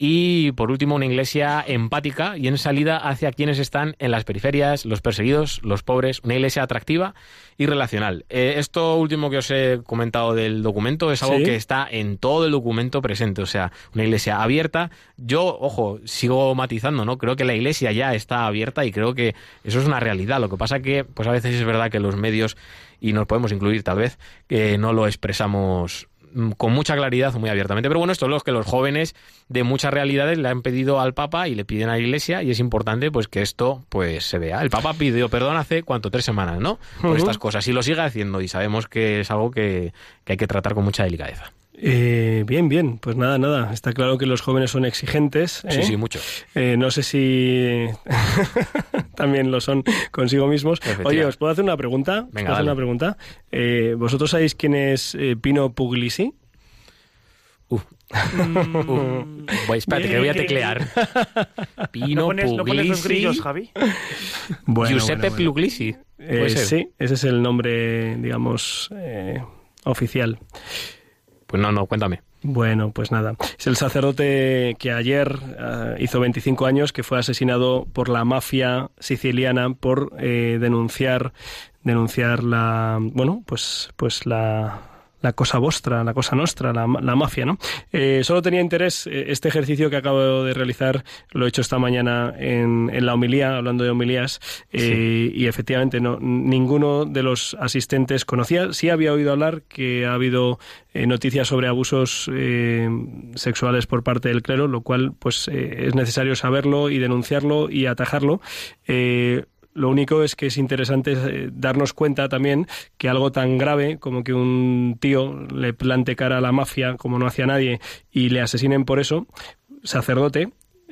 Y por último, una iglesia empática y en salida hacia quienes están en las periferias, los perseguidos, los pobres, una iglesia atractiva y relacional. Eh, esto último que os he comentado del documento es algo Sí. que está en todo el documento presente, o sea, una iglesia abierta. Yo, ojo, sigo matizando, ¿no? Creo que la iglesia ya está abierta y creo que eso es una realidad. Lo que pasa que, pues a veces es verdad que los medios, y nos podemos incluir tal vez, que no lo expresamos con mucha claridad o muy abiertamente. Pero bueno, esto es lo que los jóvenes de muchas realidades le han pedido al Papa y le piden a la Iglesia y es importante pues que esto pues se vea. El Papa pidió perdón hace cuánto tres semanas, ¿no? Por estas cosas y lo sigue haciendo y sabemos que es algo que, que hay que tratar con mucha delicadeza. Eh, bien, bien, pues nada, nada. Está claro que los jóvenes son exigentes. Sí, ¿eh? sí, mucho. Eh, no sé si también lo son consigo mismos. Oye, ¿os puedo hacer una pregunta? ¿Os Venga, puedo hacer una pregunta? Eh, ¿Vosotros sabéis quién es eh, Pino Puglisi? Voy, espérate, que voy a teclear. ¿No Pino pones, no pones los Puglisi. grillos, Javi? Giuseppe Puglisi. Eh, sí, ese es el nombre, digamos, eh, oficial. Pues no, no, cuéntame. Bueno, pues nada. Es el sacerdote que ayer eh, hizo 25 años, que fue asesinado por la mafia siciliana por eh, denunciar, denunciar la, bueno, pues, pues la, la cosa vostra, la cosa nostra, la, la mafia, ¿no? Eh, solo tenía interés eh, este ejercicio que acabo de realizar, lo he hecho esta mañana en, en la homilía, hablando de homilías, eh, y efectivamente no, ninguno de los asistentes conocía, sí había oído hablar que ha habido eh, noticias sobre abusos sexuales por parte del clero, lo cual pues es necesario saberlo y denunciarlo y atajarlo. Lo único es que es interesante eh, darnos cuenta también que algo tan grave como que un tío le plante cara a la mafia como no hacía nadie y le asesinen por eso, sacerdote,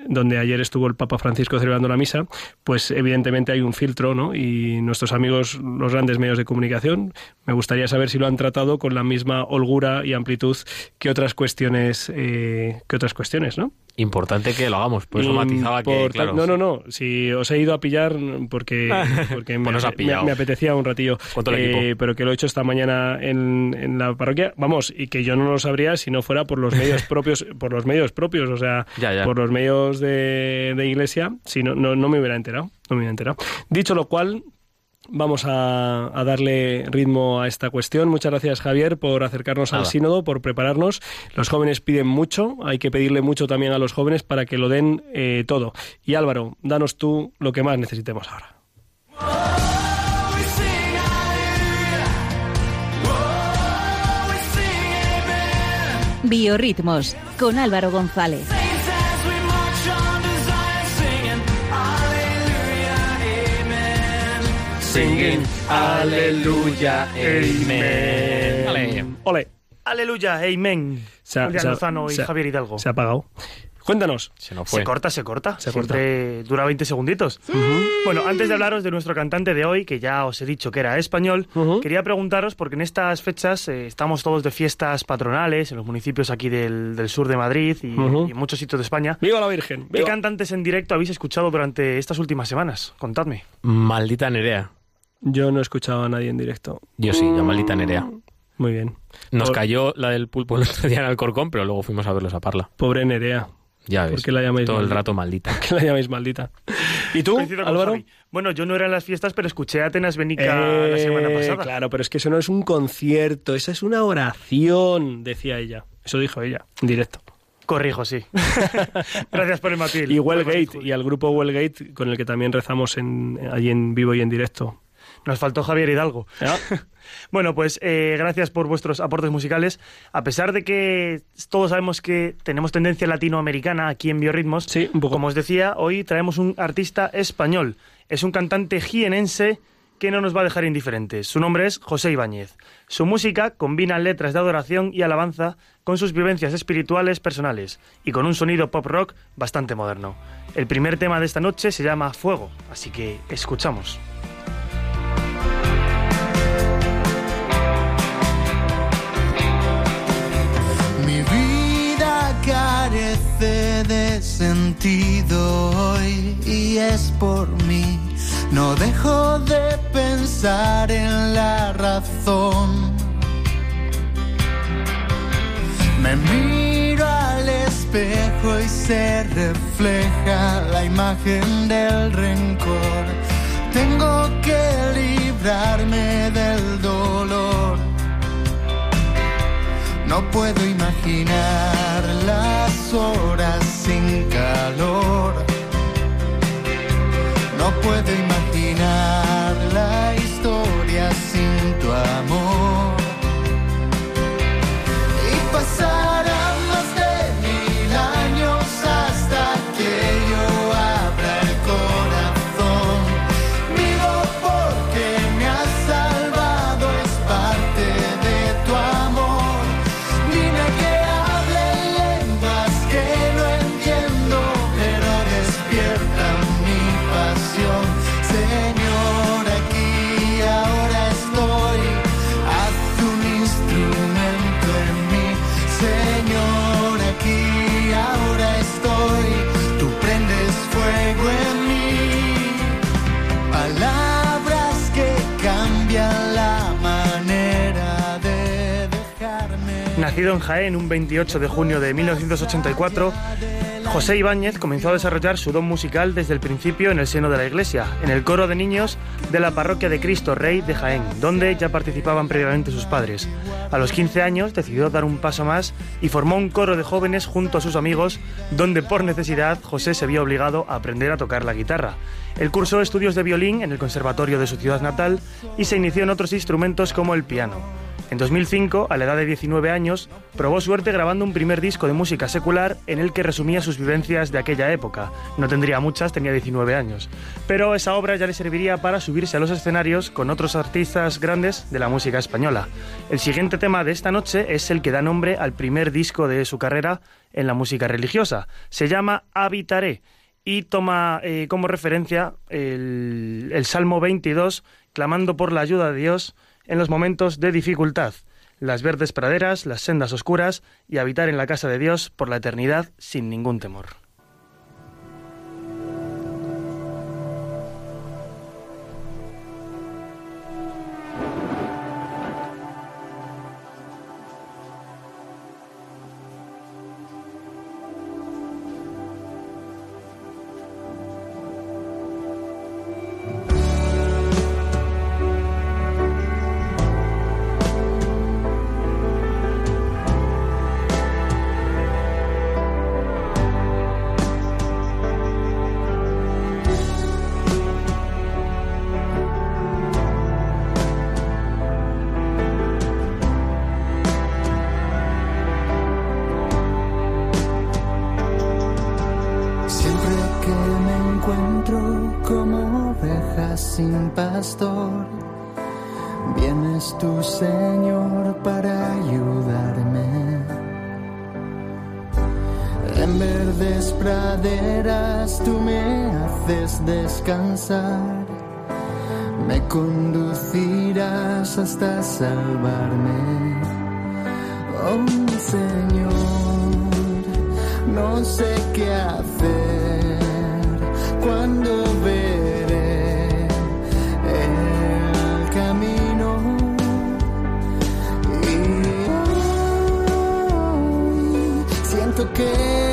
donde ayer estuvo el Papa Francisco celebrando la misa, pues evidentemente hay un filtro, ¿no? Y nuestros amigos, los grandes medios de comunicación, me gustaría saber si lo han tratado con la misma holgura y amplitud que otras cuestiones, eh, que otras cuestiones, ¿no? Importante que lo hagamos. Por eso matizaba que, claro. No, no, no. Si os he ido a pillar porque, porque me, Pues ha me- me apetecía un ratillo. Eh, pero que lo he hecho esta mañana en, en la parroquia. Vamos, y que yo no lo sabría si no fuera por los medios propios, por los medios propios, o sea, Ya, ya. por los medios de, de iglesia, si no, no, no me hubiera enterado. No me hubiera enterado. Dicho lo cual. Vamos a, a darle ritmo a esta cuestión. Muchas gracias, Javier, por acercarnos al sínodo, por prepararnos. Los jóvenes piden mucho, hay que pedirle mucho también a los jóvenes para que lo den eh, todo. Y Álvaro, danos tú lo que más necesitemos ahora. Biorritmos con Álvaro González. Singing Aleluya, Amen. Ole. Ole. Aleluya, amen. Se ha- Julián Lozano y se ha- Javier Hidalgo. Se ha apagado. Cuéntanos. Se nos Se fue. corta, se corta. Se Siempre dura 20 segunditos. Bueno, antes de hablaros de nuestro cantante de hoy, que ya os he dicho que era español, Ujú. quería preguntaros, porque en estas fechas eh, estamos todos de fiestas patronales en los municipios aquí del, del sur de Madrid y, Ujú. y en muchos sitios de España. ¡Viva la Virgen! ¿Qué ¡Viva! cantantes en directo habéis escuchado durante estas últimas semanas? Contadme. Maldita Nerea. Yo no he escuchado a nadie en directo. Yo sí, la maldita Nerea. Muy bien. Nos Por- cayó la del pulpo el otro día en Alcorcón, pero luego fuimos a verlos a Parla. Pobre Nerea. Ya ves. ¿Por qué la llamáis Todo el rato maldita. Que la llamáis maldita. ¿Y tú, Álvaro? Javi. Bueno, yo no era en las fiestas, pero escuché a Atenas Benica la semana Eh, pasada. Claro, pero es que eso no es un concierto, esa es una oración, decía ella. Eso dijo ella, en directo. Corrijo, sí. Gracias por el matiz. Y Wellgate, y al grupo Wellgate, con el que también rezamos en, allí en vivo y en directo. Nos faltó Javier Hidalgo. bueno, pues eh, gracias por vuestros aportes musicales. A pesar de que todos sabemos que tenemos tendencia latinoamericana aquí en Biorritmos, Sí, un poco. como os decía, hoy traemos un artista español. Es un cantante jienense que no nos va a dejar indiferentes. Su nombre es José Ibáñez. Su música combina letras de adoración y alabanza con sus vivencias espirituales personales y con un sonido pop rock bastante moderno. El primer tema de esta noche se llama Fuego, así que escuchamos. Carece de sentido hoy y es por mí. No dejo de pensar en la razón. Me miro al espejo y se refleja la imagen del rencor. Tengo que librarme del dolor. No puedo imaginar las horas sin calor. No puedo imaginar la historia sin tu amor. Nacido en Jaén un 28 de junio de 1984, José Ibáñez comenzó a desarrollar su don musical desde el principio en el seno de la iglesia, en el coro de niños de la parroquia de Cristo Rey de Jaén, donde ya participaban previamente sus padres. A los 15 años decidió dar un paso más y formó un coro de jóvenes junto a sus amigos, donde por necesidad José se vio obligado a aprender a tocar la guitarra. Él cursó estudios de violín en el conservatorio de su ciudad natal y se inició en otros instrumentos como el piano. En 2005, a la edad de 19 años, probó suerte grabando un primer disco de música secular en el que resumía sus vivencias de aquella época. No tendría muchas, tenía 19 años. Pero esa obra ya le serviría para subirse a los escenarios con otros artistas grandes de la música española. El siguiente tema de esta noche es el que da nombre al primer disco de su carrera en la música religiosa. Se llama Habitaré y toma eh, como referencia el, el Salmo 22, clamando por la ayuda de Dios en los momentos de dificultad, las verdes praderas, las sendas oscuras y habitar en la casa de Dios por la eternidad sin ningún temor. Tú me haces descansar, me conducirás hasta salvarme. Oh Señor no sé qué hacer. Cuando veré el camino y siento que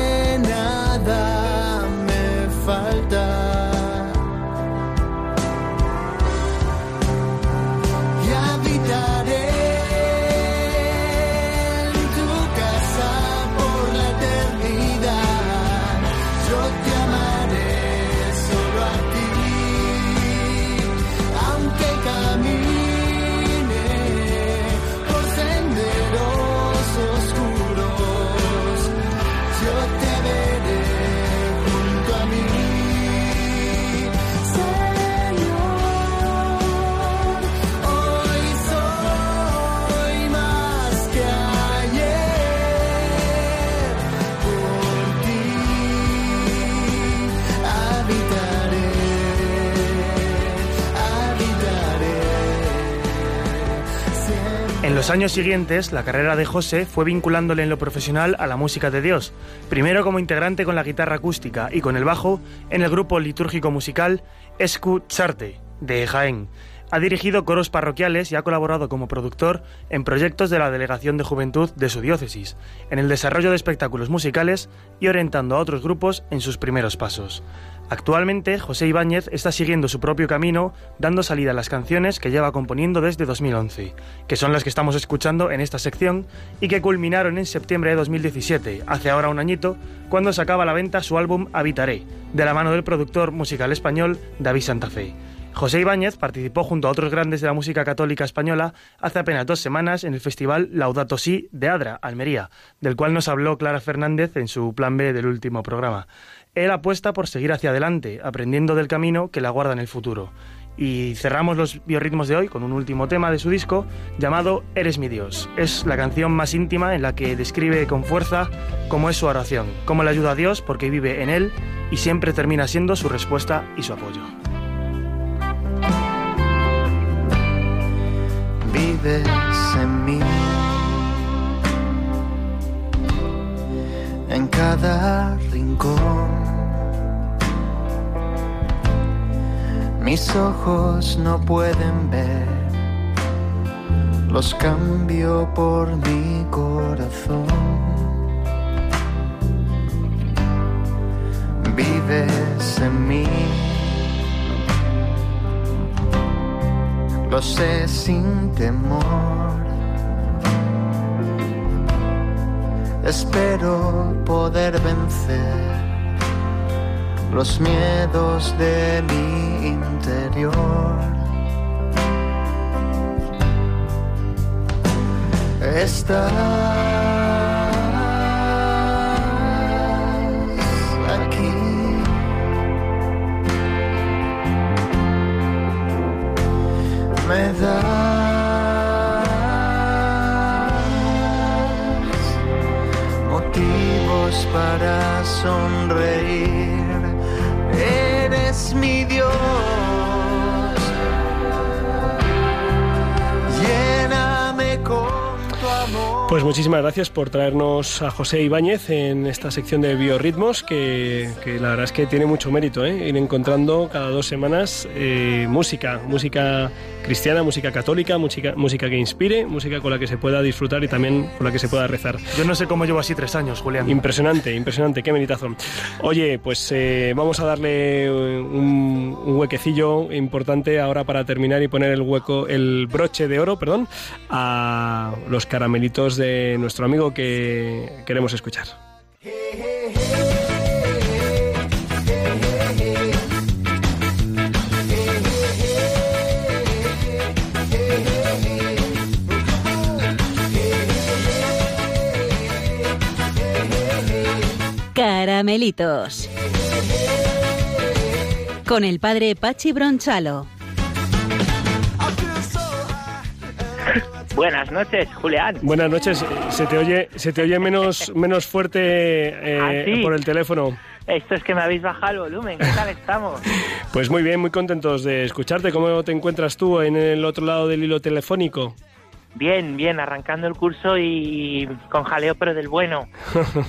los años siguientes, la carrera de José fue vinculándole en lo profesional a la música de Dios, primero como integrante con la guitarra acústica y con el bajo en el grupo litúrgico musical Escucharte de Jaén. Ha dirigido coros parroquiales y ha colaborado como productor en proyectos de la Delegación de Juventud de su diócesis, en el desarrollo de espectáculos musicales y orientando a otros grupos en sus primeros pasos. Actualmente, José Ibáñez está siguiendo su propio camino, dando salida a las canciones que lleva componiendo desde 2011, que son las que estamos escuchando en esta sección y que culminaron en septiembre de 2017, hace ahora un añito, cuando sacaba a la venta su álbum Habitaré, de la mano del productor musical español David Santa Fe. José Ibáñez participó junto a otros grandes de la música católica española hace apenas dos semanas en el festival Laudato Si de Adra, Almería, del cual nos habló Clara Fernández en su plan B del último programa. Él apuesta por seguir hacia adelante, aprendiendo del camino que le aguarda en el futuro. Y cerramos los biorritmos de hoy con un último tema de su disco llamado Eres mi Dios. Es la canción más íntima en la que describe con fuerza cómo es su oración, cómo le ayuda a Dios porque vive en él y siempre termina siendo su respuesta y su apoyo. Vives en mí. En cada rincón, mis ojos no pueden ver, los cambio por mi corazón. Vives en mí. Lo sé sin temor. Espero poder vencer los miedos de mi interior. Sonreír. Eres mi Dios. Lléname con tu amor. Pues muchísimas gracias por traernos a José Ibáñez en esta sección de biorritmos, que, que la verdad es que tiene mucho mérito, ¿eh? ir encontrando cada dos semanas eh, música, música cristiana, música católica, música, música que inspire, música con la que se pueda disfrutar y también con la que se pueda rezar. Yo no sé cómo llevo así tres años, Julián. Impresionante, impresionante, qué meritazo. Oye, pues eh, vamos a darle un, un huequecillo importante ahora para terminar y poner el hueco, el broche de oro, perdón, a los caramelitos de nuestro amigo que queremos escuchar. Caramelitos. Con el padre Pachi Bronchalo. Buenas noches, Julián. Buenas noches, se te oye, se te oye menos, menos fuerte eh, ¿Ah, sí? por el teléfono. Esto es que me habéis bajado el volumen. ¿Qué tal estamos? Pues muy bien, muy contentos de escucharte. ¿Cómo te encuentras tú en el otro lado del hilo telefónico? Bien, bien, arrancando el curso y con jaleo, pero del bueno.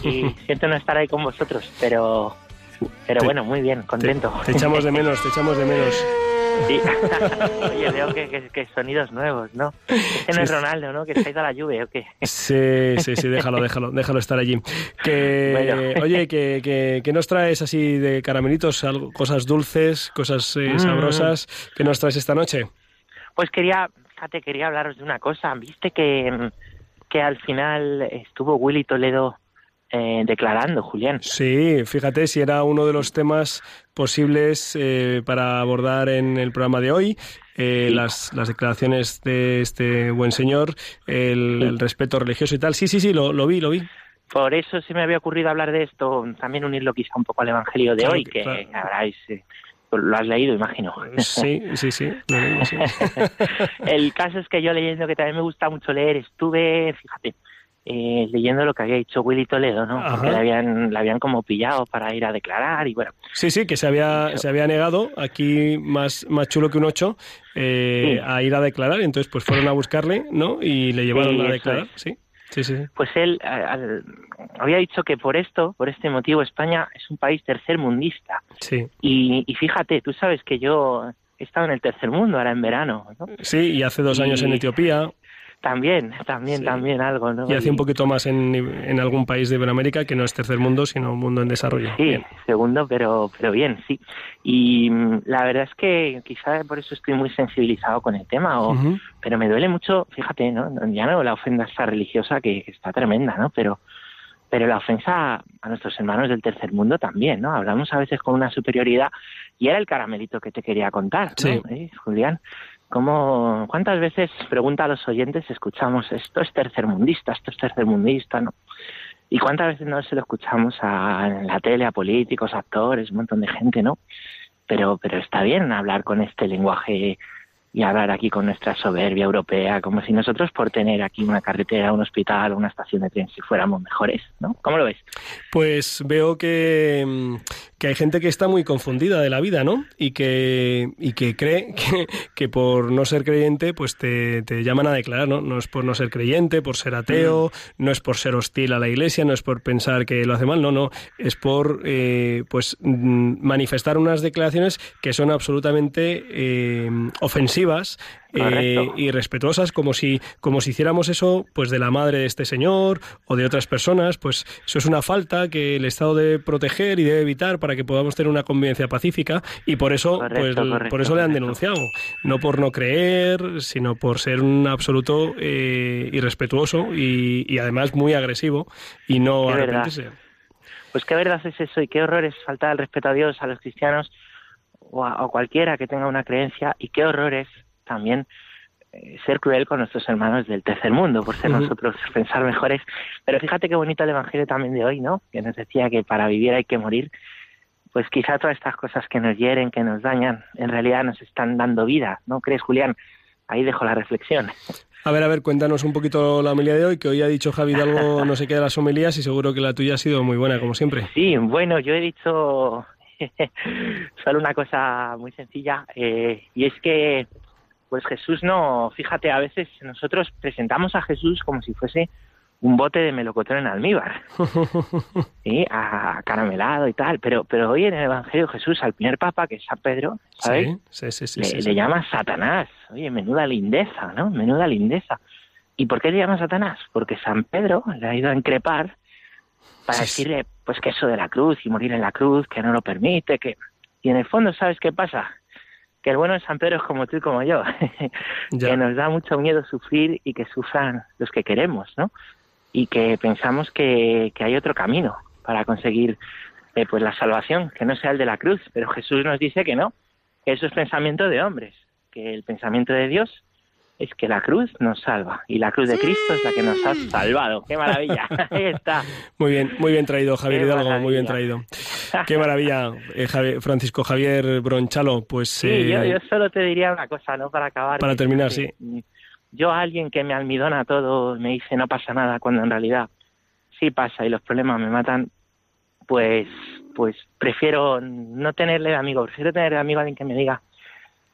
Y siento no estar ahí con vosotros, pero, pero Te- bueno, muy bien, contento. Te echamos de menos, te echamos de menos. Sí. Oye, veo que, que, que sonidos nuevos, ¿no? Este no es. Ronaldo, ¿no? Que se ha ido a la lluvia, ¿o qué? Sí, sí, sí, déjalo, déjalo, déjalo estar allí. Que, Bueno. Oye, que, que, que nos traes así de caramelitos, algo- cosas dulces, cosas eh, Mm. sabrosas, que nos traes esta noche? Pues quería, fíjate, quería hablaros de una cosa. Viste que, que al final estuvo Willy Toledo eh, declarando, Julián. Sí, fíjate si era uno de los temas posibles eh, para abordar en el programa de hoy. eh, las, las declaraciones de este buen señor, el, el respeto religioso y tal. Sí, sí, sí, lo, lo vi, lo vi. Por eso se me había ocurrido hablar de esto, también unirlo quizá un poco al Evangelio de Claro hoy, que- claro. habráis, lo has leído, imagino. Sí, sí, sí. lo leí, sí. El caso es que yo leyendo, que también me gusta mucho leer, estuve, fíjate, eh, leyendo lo que había dicho Willy Toledo, ¿no? Ajá. Que le habían, le habían como pillado para ir a declarar y bueno, Sí, sí, que se había, se había negado, aquí más, más chulo que un 8, eh, Sí. a ir a declarar. Entonces, pues fueron a buscarle, ¿no? Y le llevaron Sí, a declarar. es. Sí, sí, sí. pues él al- había dicho que por esto, por este motivo, España es un país tercermundista. Sí, Y, y fíjate, tú sabes que yo he estado en el tercer mundo ahora en verano, ¿no? sí, y hace dos años en Etiopía También, también, Sí. también algo, ¿no? y hace un poquito más en, en algún país de Iberoamérica que no es tercer mundo, sino un mundo en desarrollo. Sí, Bien. segundo, pero, pero bien, sí. Y mm, la verdad es que quizá por eso estoy muy sensibilizado con el tema, o, pero me duele mucho, fíjate, ¿no? Ya no la ofensa esta religiosa que, que está tremenda, ¿no? Pero, pero la ofensa a nuestros hermanos del tercer mundo también, ¿no? Hablamos a veces con una superioridad y era el caramelito que te quería contar, ¿no? Sí. ¿Eh, Julián? ¿Cómo, ¿Cuántas veces, pregunta a los oyentes, escuchamos esto es tercermundista, esto es tercermundista, ¿no? ¿Y cuántas veces no se lo escuchamos a, en la tele, a políticos, actores, un montón de gente, ¿no? Pero, pero está bien hablar con este lenguaje y hablar aquí con nuestra soberbia europea, como si nosotros por tener aquí una carretera, un hospital una estación de tren si fuéramos mejores, ¿no? ¿Cómo lo ves? Pues veo que, mm, que hay gente que está muy confundida de la vida, ¿no? Y que, y que cree que, que por no ser creyente, pues te, te llaman a declarar, ¿no? No es por no ser creyente, por ser ateo, no es por ser hostil a la iglesia, no es por pensar que lo hace mal, no, no. Es por, eh, pues, mm, manifestar unas declaraciones que son absolutamente eh, ofensivas eh, y respetuosas, como si, como si hiciéramos eso, pues, de la madre de este señor o de otras personas, pues, eso es una falta que el Estado debe proteger y debe evitar para que podamos tener una convivencia pacífica y por eso, Correcto, pues, correcto, por eso le han denunciado, no por no creer, sino por ser un absoluto eh, irrespetuoso y, y además muy agresivo y no verdad. arrepentirse. Pues qué verdad es eso y qué horror es faltar el respeto a Dios, a los cristianos o a o cualquiera que tenga una creencia y qué horror es también eh, ser cruel con nuestros hermanos del tercer mundo por ser nosotros pensar mejores. Pero fíjate qué bonito el Evangelio también de hoy, ¿no? Que nos decía que para vivir hay que morir. Pues quizá todas estas cosas que nos hieren, que nos dañan, en realidad nos están dando vida, ¿no crees, Julián? Ahí dejo la reflexión. A ver, a ver, cuéntanos un poquito la homilía de hoy, que hoy ha dicho Javi Hidalgo no sé qué de las homilías y seguro que la tuya ha sido muy buena, como siempre. Sí, bueno, yo he dicho solo una cosa muy sencilla eh, y es que pues Jesús no, fíjate, a veces nosotros presentamos a Jesús como si fuese un bote de melocotón en almíbar, ¿sí? a caramelado y tal, pero pero hoy en el Evangelio Jesús al primer papa que es San Pedro, ¿sabéis? Sí, sí, sí. sí, le, llama Satanás. Oye, menuda lindeza, ¿no? Menuda lindeza. ¿Y por qué le llama Satanás? Porque San Pedro le ha ido a increpar para Sí, sí. decirle, pues que eso de la cruz y morir en la cruz, que no lo permite, que... Y en el fondo, ¿sabes qué pasa? Que el bueno de San Pedro es como tú y como yo, que nos da mucho miedo sufrir y que sufran los que queremos, ¿no? Y que pensamos que, que hay otro camino para conseguir eh, pues la salvación, que no sea el de la cruz, pero Jesús nos dice que no, que eso es pensamiento de hombres, que el pensamiento de Dios es que la cruz nos salva y la cruz de Cristo es la que nos ha salvado. ¡Qué maravilla! Ahí está. Muy bien, muy bien traído, Javier Qué Hidalgo, muy bien traído. Qué maravilla, eh, Javi- Francisco Javier Bronchalo. Pues Sí, eh, yo, yo solo te diría una cosa, ¿no? Para acabar. Para terminar, que, mm, Yo a alguien que me almidona todo, me dice no pasa nada, cuando en realidad sí pasa y los problemas me matan, pues pues prefiero no tenerle de amigo, prefiero tener de amigo a alguien que me diga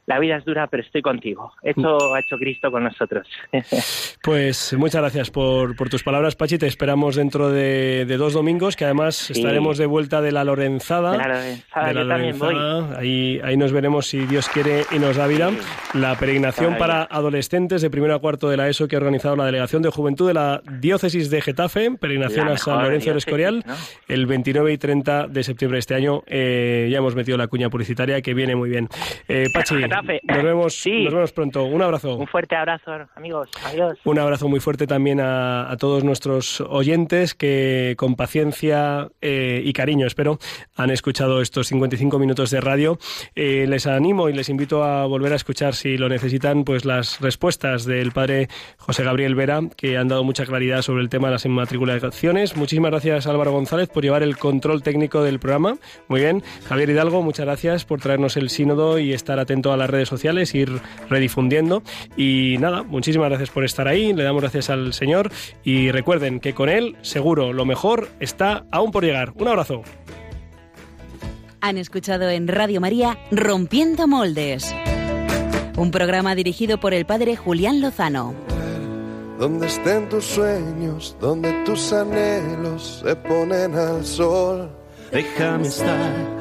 la vida es dura, pero estoy contigo. Esto ha hecho Cristo con nosotros. Pues muchas gracias por, por tus palabras, Pachi. Te esperamos dentro de, de dos domingos, que además estaremos de vuelta de la Lorenzada. De la Lorenzada, De la yo también voy. Lorenzada. Ahí, ahí nos veremos, si Dios quiere y nos da vida. La peregrinación para adolescentes de primero a cuarto de la ESO que ha organizado la Delegación de Juventud de la Diócesis de Getafe, peregrinación a San Lorenzo del Escorial, ¿no? el 29 y 30 de septiembre de este año. Eh, ya hemos metido la cuña publicitaria, que viene muy bien. Eh, Pachi, Getafe. nos vemos, Sí. nos vemos pronto. Un abrazo. Un fuerte abrazo, amigos. Adiós. Un abrazo muy fuerte también a, a todos nuestros oyentes que con paciencia eh, y cariño, espero, han escuchado estos 55 minutos de radio. Eh, les animo y les invito a volver a escuchar, si lo necesitan, pues las respuestas del padre José Gabriel Vera, que han dado mucha claridad sobre el tema de las inmatriculaciones. Muchísimas gracias, Álvaro González, por llevar el control técnico del programa. Muy bien. Javier Hidalgo, muchas gracias por traernos el sínodo y estar atento a la las redes sociales, ir redifundiendo. Y nada, muchísimas gracias por estar ahí, le damos gracias al Señor y recuerden que con Él seguro lo mejor está aún por llegar. Un abrazo. Han escuchado en Radio María Rompiendo Moldes, un programa dirigido por el padre Julián Lozano. Donde estén tus sueños, donde tus anhelos se ponen al sol. Déjame estar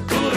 tudo.